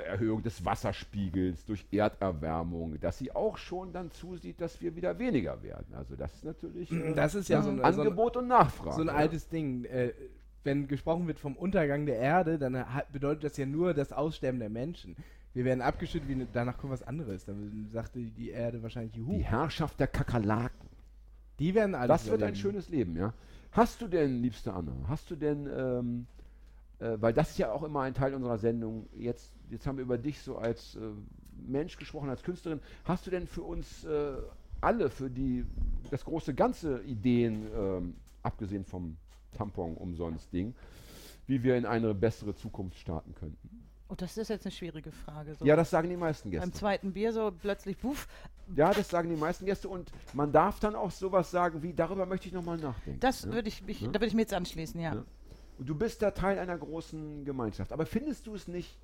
Erhöhung des Wasserspiegels, durch Erderwärmung, dass sie auch schon dann zusieht, dass wir wieder weniger werden. Also, das ist natürlich äh, Das ist ja so ein, so ein, Angebot und Nachfrage. so ein altes Ding. Äh, wenn gesprochen wird vom Untergang der Erde, dann bedeutet das ja nur das Aussterben der Menschen. Wir werden abgeschüttet, wie, ne- danach kommt was anderes. Dann sagte die Erde wahrscheinlich Juhu. Die Herrschaft der Kakerlaken. Die werden alles Das wird ein schönes Leben, ja. Hast du denn, liebste Anna, hast du denn, ähm, äh, weil das ist ja auch immer ein Teil unserer Sendung, jetzt, jetzt haben wir über dich so als äh, Mensch gesprochen, als Künstlerin, hast du denn für uns äh, alle, für die, das große Ganze Ideen, ähm, abgesehen vom Tampon umsonst Ding, wie wir in eine bessere Zukunft starten könnten? Oh, das ist jetzt eine schwierige Frage. So Ja, das sagen die meisten beim Gäste. zweiten Bier so plötzlich, puff, Ja, das sagen die meisten Gäste und man darf dann auch sowas sagen wie, darüber möchte ich nochmal nachdenken. das ja? würde ich, mich, Ja. da würde ich mir jetzt anschließen, ja. Ja. Und du bist da Teil einer großen Gemeinschaft. Aber findest du es nicht,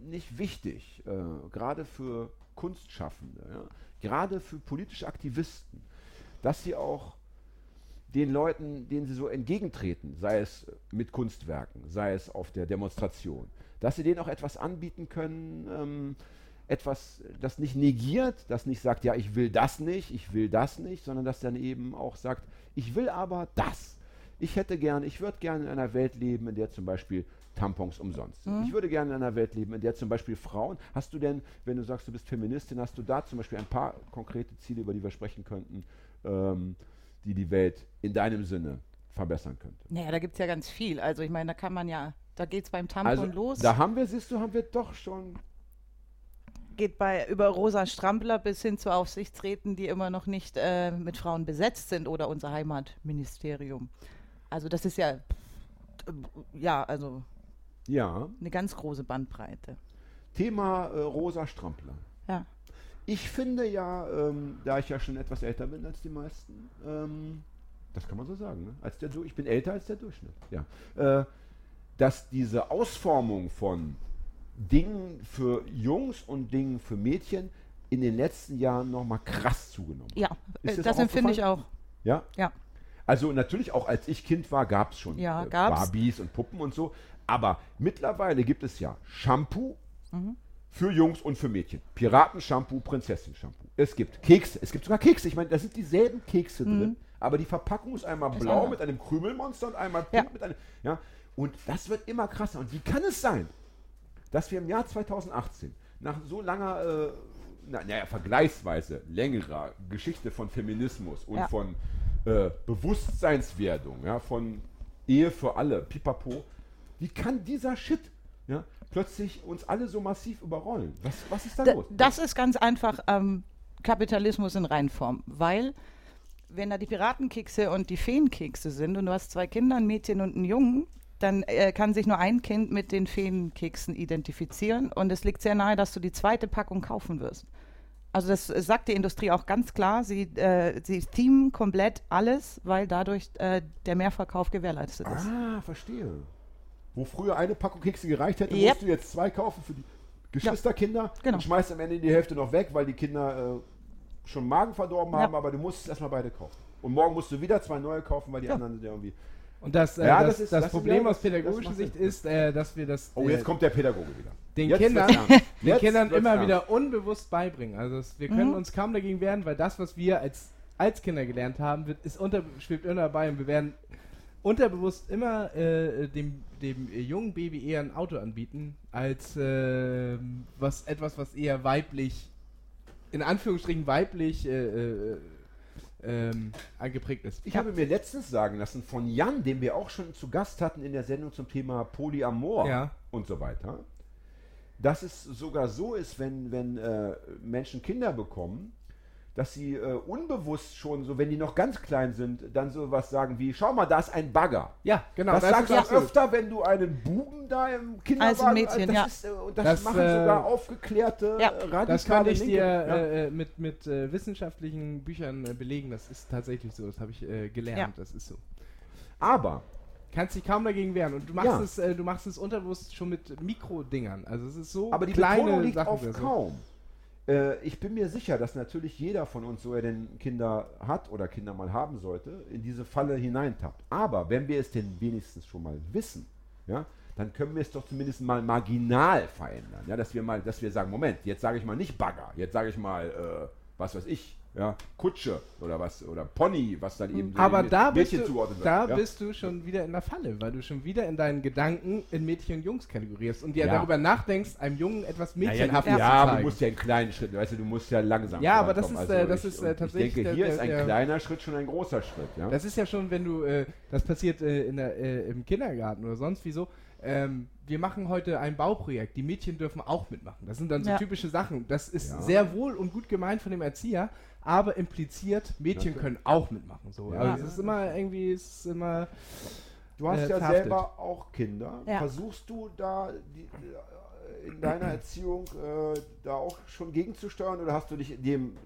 nicht wichtig, äh, gerade für Kunstschaffende, ja? gerade für politische Aktivisten, dass sie auch den Leuten, denen sie so entgegentreten, sei es mit Kunstwerken, sei es auf der Demonstration, dass sie denen auch etwas anbieten können, ähm, etwas, das nicht negiert, das nicht sagt, ja, ich will das nicht, ich will das nicht, sondern das dann eben auch sagt, ich will aber das. Ich hätte gerne, ich würde gerne in einer Welt leben, in der zum Beispiel Tampons umsonst sind. Ich würde gerne in einer Welt leben, in der zum Beispiel Frauen, hast du denn, wenn du sagst, du bist Feministin, hast du da zum Beispiel ein paar konkrete Ziele, über die wir sprechen könnten, ähm, die die Welt in deinem Sinne verbessern könnte? Naja, da gibt es ja ganz viel. Also ich meine, da kann man ja, da geht es beim Tampon Also, los. da haben wir, siehst du, haben wir doch schon geht bei über Rosa Strampler bis hin zu Aufsichtsräten, die immer noch nicht äh, mit Frauen besetzt sind oder unser Heimatministerium. Also das ist ja, ja, also Ja, eine ganz große Bandbreite. Thema äh, rosa Strampler. Ja. Ich finde ja, ähm, da ich ja schon etwas älter bin als die meisten, ähm, das kann man so sagen, ne? als der, Du- ich bin älter als der Durchschnitt, ja, äh, dass diese Ausformung von Dingen für Jungs und Dingen für Mädchen in den letzten Jahren nochmal krass zugenommen. Ja, Ist äh, das das empfinde ich auch. Ja? Ja. Also natürlich auch als ich Kind war, gab es schon Ja, äh, gab's. Barbies und Puppen und so. Aber mittlerweile gibt es ja Shampoo Mhm. für Jungs und für Mädchen. Piraten-Shampoo, Prinzessin-Shampoo. Es gibt Kekse, es gibt sogar Kekse. Ich meine, da sind dieselben Kekse drin, aber die Verpackung ist einmal Mhm. Ist blau anders. mit einem Krümelmonster und einmal Ja. pink mit einem. Ja, und das wird immer krasser. Und wie kann es sein, dass wir im Jahr 2018 nach so langer, äh, na, naja, vergleichsweise längerer Geschichte von Feminismus und Ja. von äh, Bewusstseinswerdung, ja, von Ehe für alle, pipapo, wie kann dieser Shit ja, plötzlich uns alle so massiv überrollen? Was, was ist da Da, los? das ist ganz einfach ähm, Kapitalismus in Reinform, weil wenn da die Piratenkekse und die Feenkekse sind und du hast zwei Kinder, ein Mädchen und einen Jungen, dann äh, kann sich nur ein Kind mit den Feenkeksen identifizieren und es liegt sehr nahe, dass du die zweite Packung kaufen wirst. Also das äh, sagt die Industrie auch ganz klar. Sie, äh, sie themen komplett alles, weil dadurch äh, der Mehrverkauf gewährleistet ist. Ah, verstehe. Wo früher eine Packung Kekse gereicht hätte, Yep. musst du jetzt zwei kaufen für die Geschwisterkinder genau. und schmeißt am Ende die Hälfte noch weg, weil die Kinder äh, schon Magen verdorben Ja. haben, aber du musst erstmal beide kaufen. Und morgen musst du wieder zwei neue kaufen, weil die Ja. anderen sind ja irgendwie. Und das, äh, Ja, das, das das, ist- das ist- Problem aus das- pädagogischer das Sicht ist, äh, dass wir das Oh, äh, jetzt kommt der Pädagoge wieder. den Jetzt Kindern, [laughs] den Kindern immer wieder unbewusst beibringen. Also es, wir können Mhm. uns kaum dagegen wehren, weil das, was wir als, als Kinder gelernt haben, wird, ist unter, schwebt immer dabei und wir werden unterbewusst immer äh, dem, dem äh, jungen Baby eher ein Auto anbieten, als äh, was, etwas, was eher weiblich, in Anführungsstrichen weiblich äh, äh, ähm, angeprägt ist. Ich habe mir letztens sagen lassen von Jan, den wir auch schon zu Gast hatten in der Sendung zum Thema Polyamor Ja. und so weiter, dass es sogar so ist, wenn, wenn äh, Menschen Kinder bekommen, dass sie äh, unbewusst schon so, wenn die noch ganz klein sind, dann so was sagen wie, schau mal, da ist ein Bagger. Ja, genau. das, ist sagst du auch so. öfter, wenn du einen Buben da im Kinderwagen... Als Mädchen, das ja. Ist, äh, und das, Das, machen äh, sogar aufgeklärte, Ja. äh, radikale Das kann ich Linke. dir Ja. äh, äh, mit, mit äh, wissenschaftlichen Büchern äh, belegen. Das ist tatsächlich so. Das habe ich äh, gelernt. Ja. Das ist so. Aber Kannst dich kaum dagegen wehren. Und du machst Ja. es, äh, du machst es unterbewusst schon mit Mikrodingern. Also es ist so Aber die kleine Betonung liegt Sachen. auf oder so. Äh, ich bin mir sicher, dass natürlich jeder von uns, so er denn Kinder hat oder Kinder mal haben sollte, in diese Falle hineintappt. Aber wenn wir es denn wenigstens schon mal wissen, ja, dann können wir es doch zumindest mal marginal verändern. Ja, dass wir mal, dass wir sagen, Moment, jetzt sage ich mal nicht Bagger, jetzt sage ich mal, äh, was weiß ich, ja, Kutsche oder was, oder Pony, was dann eben Aber den da, bist Mädchen du, da ja. bist du schon wieder in der Falle, weil du schon wieder in deinen Gedanken in Mädchen und Jungs kategorierst und dir Ja. darüber nachdenkst, einem Jungen etwas Ja, ja, Mädchenhaftes ja, zu aber zeigen. du musst ja in kleinen Schritten, weißt du, du musst ja langsam Ja, aber das ist, äh, das ich, ist, äh, tatsächlich Ich denke, hier der- ist ein der- kleiner Schritt schon ein großer Schritt. Ja? Das ist ja schon, wenn du, äh, das passiert äh, in der, äh, im Kindergarten oder sonst wieso. Ähm, wir machen heute ein Bauprojekt. Die Mädchen dürfen auch mitmachen. Das sind dann so Ja. typische Sachen. Das ist Ja. sehr wohl und gut gemeint von dem Erzieher, aber impliziert, Mädchen können auch mitmachen. So. Ja. Also es ist immer irgendwie, es ist immer. Du hast äh, ja verhaftet. selber auch Kinder. Ja. Versuchst du da die, äh, in deiner [clears throat] Erziehung äh, da auch schon gegenzusteuern oder hast du dich dem,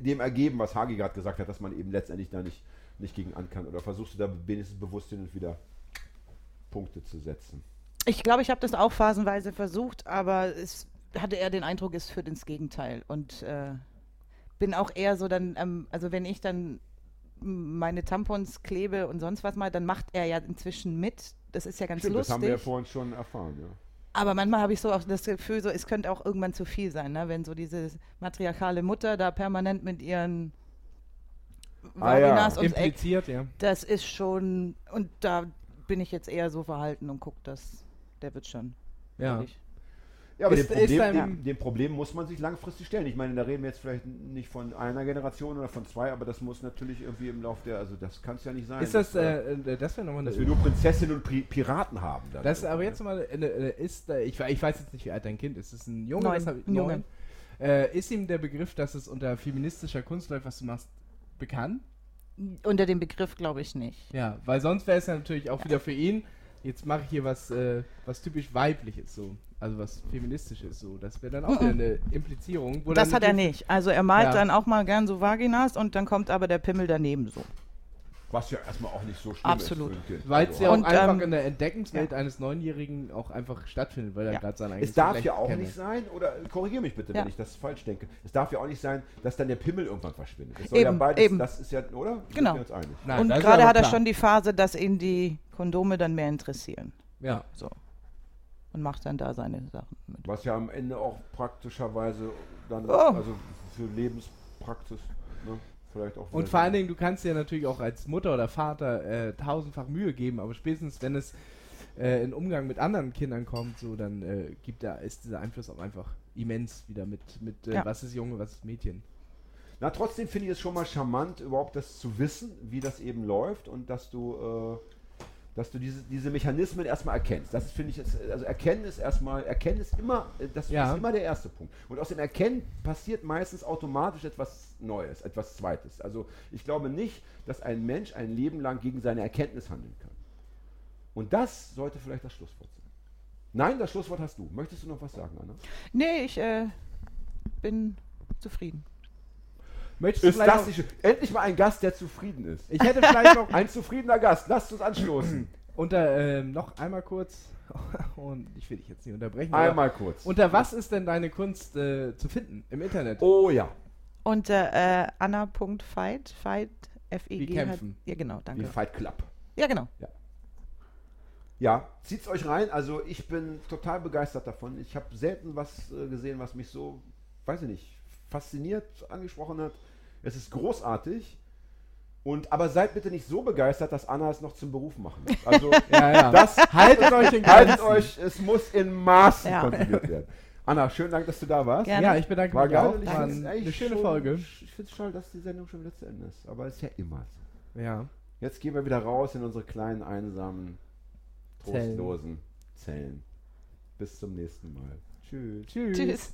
dem ergeben, was Hagi gerade gesagt hat, dass man eben letztendlich da nicht, nicht gegen an kann? Oder versuchst du da wenigstens bewusst hin und wieder Punkte zu setzen? Ich glaube, ich habe das auch phasenweise versucht, aber es hatte eher den Eindruck, es führt ins Gegenteil. Und äh, bin auch eher so dann, ähm, also wenn ich dann meine Tampons klebe und sonst was mal, dann macht er ja inzwischen mit. Das ist ja ganz Stimmt, das lustig. haben wir ja vorhin schon erfahren. Ja. Aber manchmal habe ich so auch das Gefühl, so, es könnte auch irgendwann zu viel sein, ne? wenn so diese matriarchale Mutter da permanent mit ihren Ah, ja. Ums Eck, Impliziert, ja. das ist schon, und da bin ich jetzt eher so verhalten und gucke, dass der wird schon. Ja. fertig. Ja, aber Ist- dem, Problem, dem, dem Problem muss man sich langfristig stellen. Ich meine, da reden wir jetzt vielleicht nicht von einer Generation oder von zwei, aber das muss natürlich irgendwie im Laufe der, also das kann es ja nicht sein. Ist das, dass, äh, äh, das wäre nochmal dass wir nur Prinzessinnen und Pri Piraten haben. dann. Das aber jetzt mal, äh, äh, ist, ich, ich weiß jetzt nicht, wie alt dein Kind ist. Ist es ein Junge? Neun, Das hab ich- ein Junge. Äh, ist ihm der Begriff, dass es unter feministischer Kunst läuft, was du machst, bekannt? Unter dem Begriff glaube ich nicht. Ja, weil sonst wäre es ja natürlich auch wieder für ihn jetzt mache ich hier was, äh, was typisch weibliches, so. Also was feministisches, so. Das wäre dann auch wieder eine Implizierung. Das hat er nicht. Also er malt Ja. dann auch mal gern so Vaginas und dann kommt aber der Pimmel daneben so. Was ja erstmal auch nicht so schlimm Absolut. ist. Kind. Weil es ja auch Und, einfach ähm, in der Entdeckungswelt eines Neunjährigen auch einfach stattfindet, weil er Ja. gerade sein eigenes Es darf ja auch kenne. nicht sein, oder korrigiere mich bitte, Ja. wenn ich das falsch denke. Es darf ja auch nicht sein, dass dann der Pimmel irgendwann verschwindet. Ja Eben, beides, eben. das ist ja, oder? Genau. wir uns einig. Nein, und das gerade hat er klar. schon die Phase, dass ihn die Kondome dann mehr interessieren. Ja. So. Und macht dann da seine Sachen mit. Was ja am Ende auch praktischerweise dann, Oh. also für Lebenspraxis, ne, vielleicht auch. Und vor allen Dingen, du kannst dir natürlich auch als Mutter oder Vater äh, tausendfach Mühe geben, aber spätestens wenn es äh, in Umgang mit anderen Kindern kommt, so dann äh, gibt da ist dieser Einfluss auch einfach immens wieder mit mit äh, Ja. was ist Junge, was ist Mädchen. Na, trotzdem finde ich es schon mal charmant, überhaupt das zu wissen, wie das eben läuft und dass du, äh, dass du diese, diese Mechanismen erstmal erkennst. Das finde ich, ist, also erkennen ist erstmal, erkennen ist immer, äh, das Ja. ist immer der erste Punkt. Und aus dem Erkennen passiert meistens automatisch etwas Neues, etwas Zweites. Also ich glaube nicht, dass ein Mensch ein Leben lang gegen seine Erkenntnis handeln kann. Und das sollte vielleicht das Schlusswort sein. Nein, das Schlusswort hast du. Möchtest du noch was sagen, Anna? Nee, ich äh, bin zufrieden. Möchtest du Ist das noch, nicht, endlich mal ein Gast, der zufrieden ist. ich hätte vielleicht noch [laughs] Ein zufriedener Gast. Lasst uns anstoßen. [clears throat] unter ähm, noch einmal kurz [laughs] und ich will dich jetzt nicht unterbrechen. aber Einmal kurz. Unter was ist denn deine Kunst äh, zu finden im Internet? Oh ja. Unter äh, Anna.fight, Fight, F-E-G. Wie hat- kämpfen. Ja, genau, Wie danke. Fight Club. Ja, genau. Ja, zieht's euch rein. Also ich bin total begeistert davon. Ich habe selten was äh, gesehen, was mich so, weiß ich nicht, fasziniert, angesprochen hat. Es ist großartig. Und aber seid bitte nicht so begeistert, dass Anna es noch zum Beruf machen muss. Also [laughs] Ja, ja. das haltet euch in haltet euch, es muss in Maßen Ja. konsumiert werden. Anna, schönen Dank, dass du da warst. Gerne. Ja, ich bedanke War mich geil auch. und ich War eine schöne schon- Folge. Ich finde es schade, dass die Sendung schon wieder zu Ende ist. Aber es ist ja immer so. Ja. Jetzt gehen wir wieder raus in unsere kleinen, einsamen, Zellen. trostlosen Zellen. Bis zum nächsten Mal. Tschüss. Tschüss. Tschüss.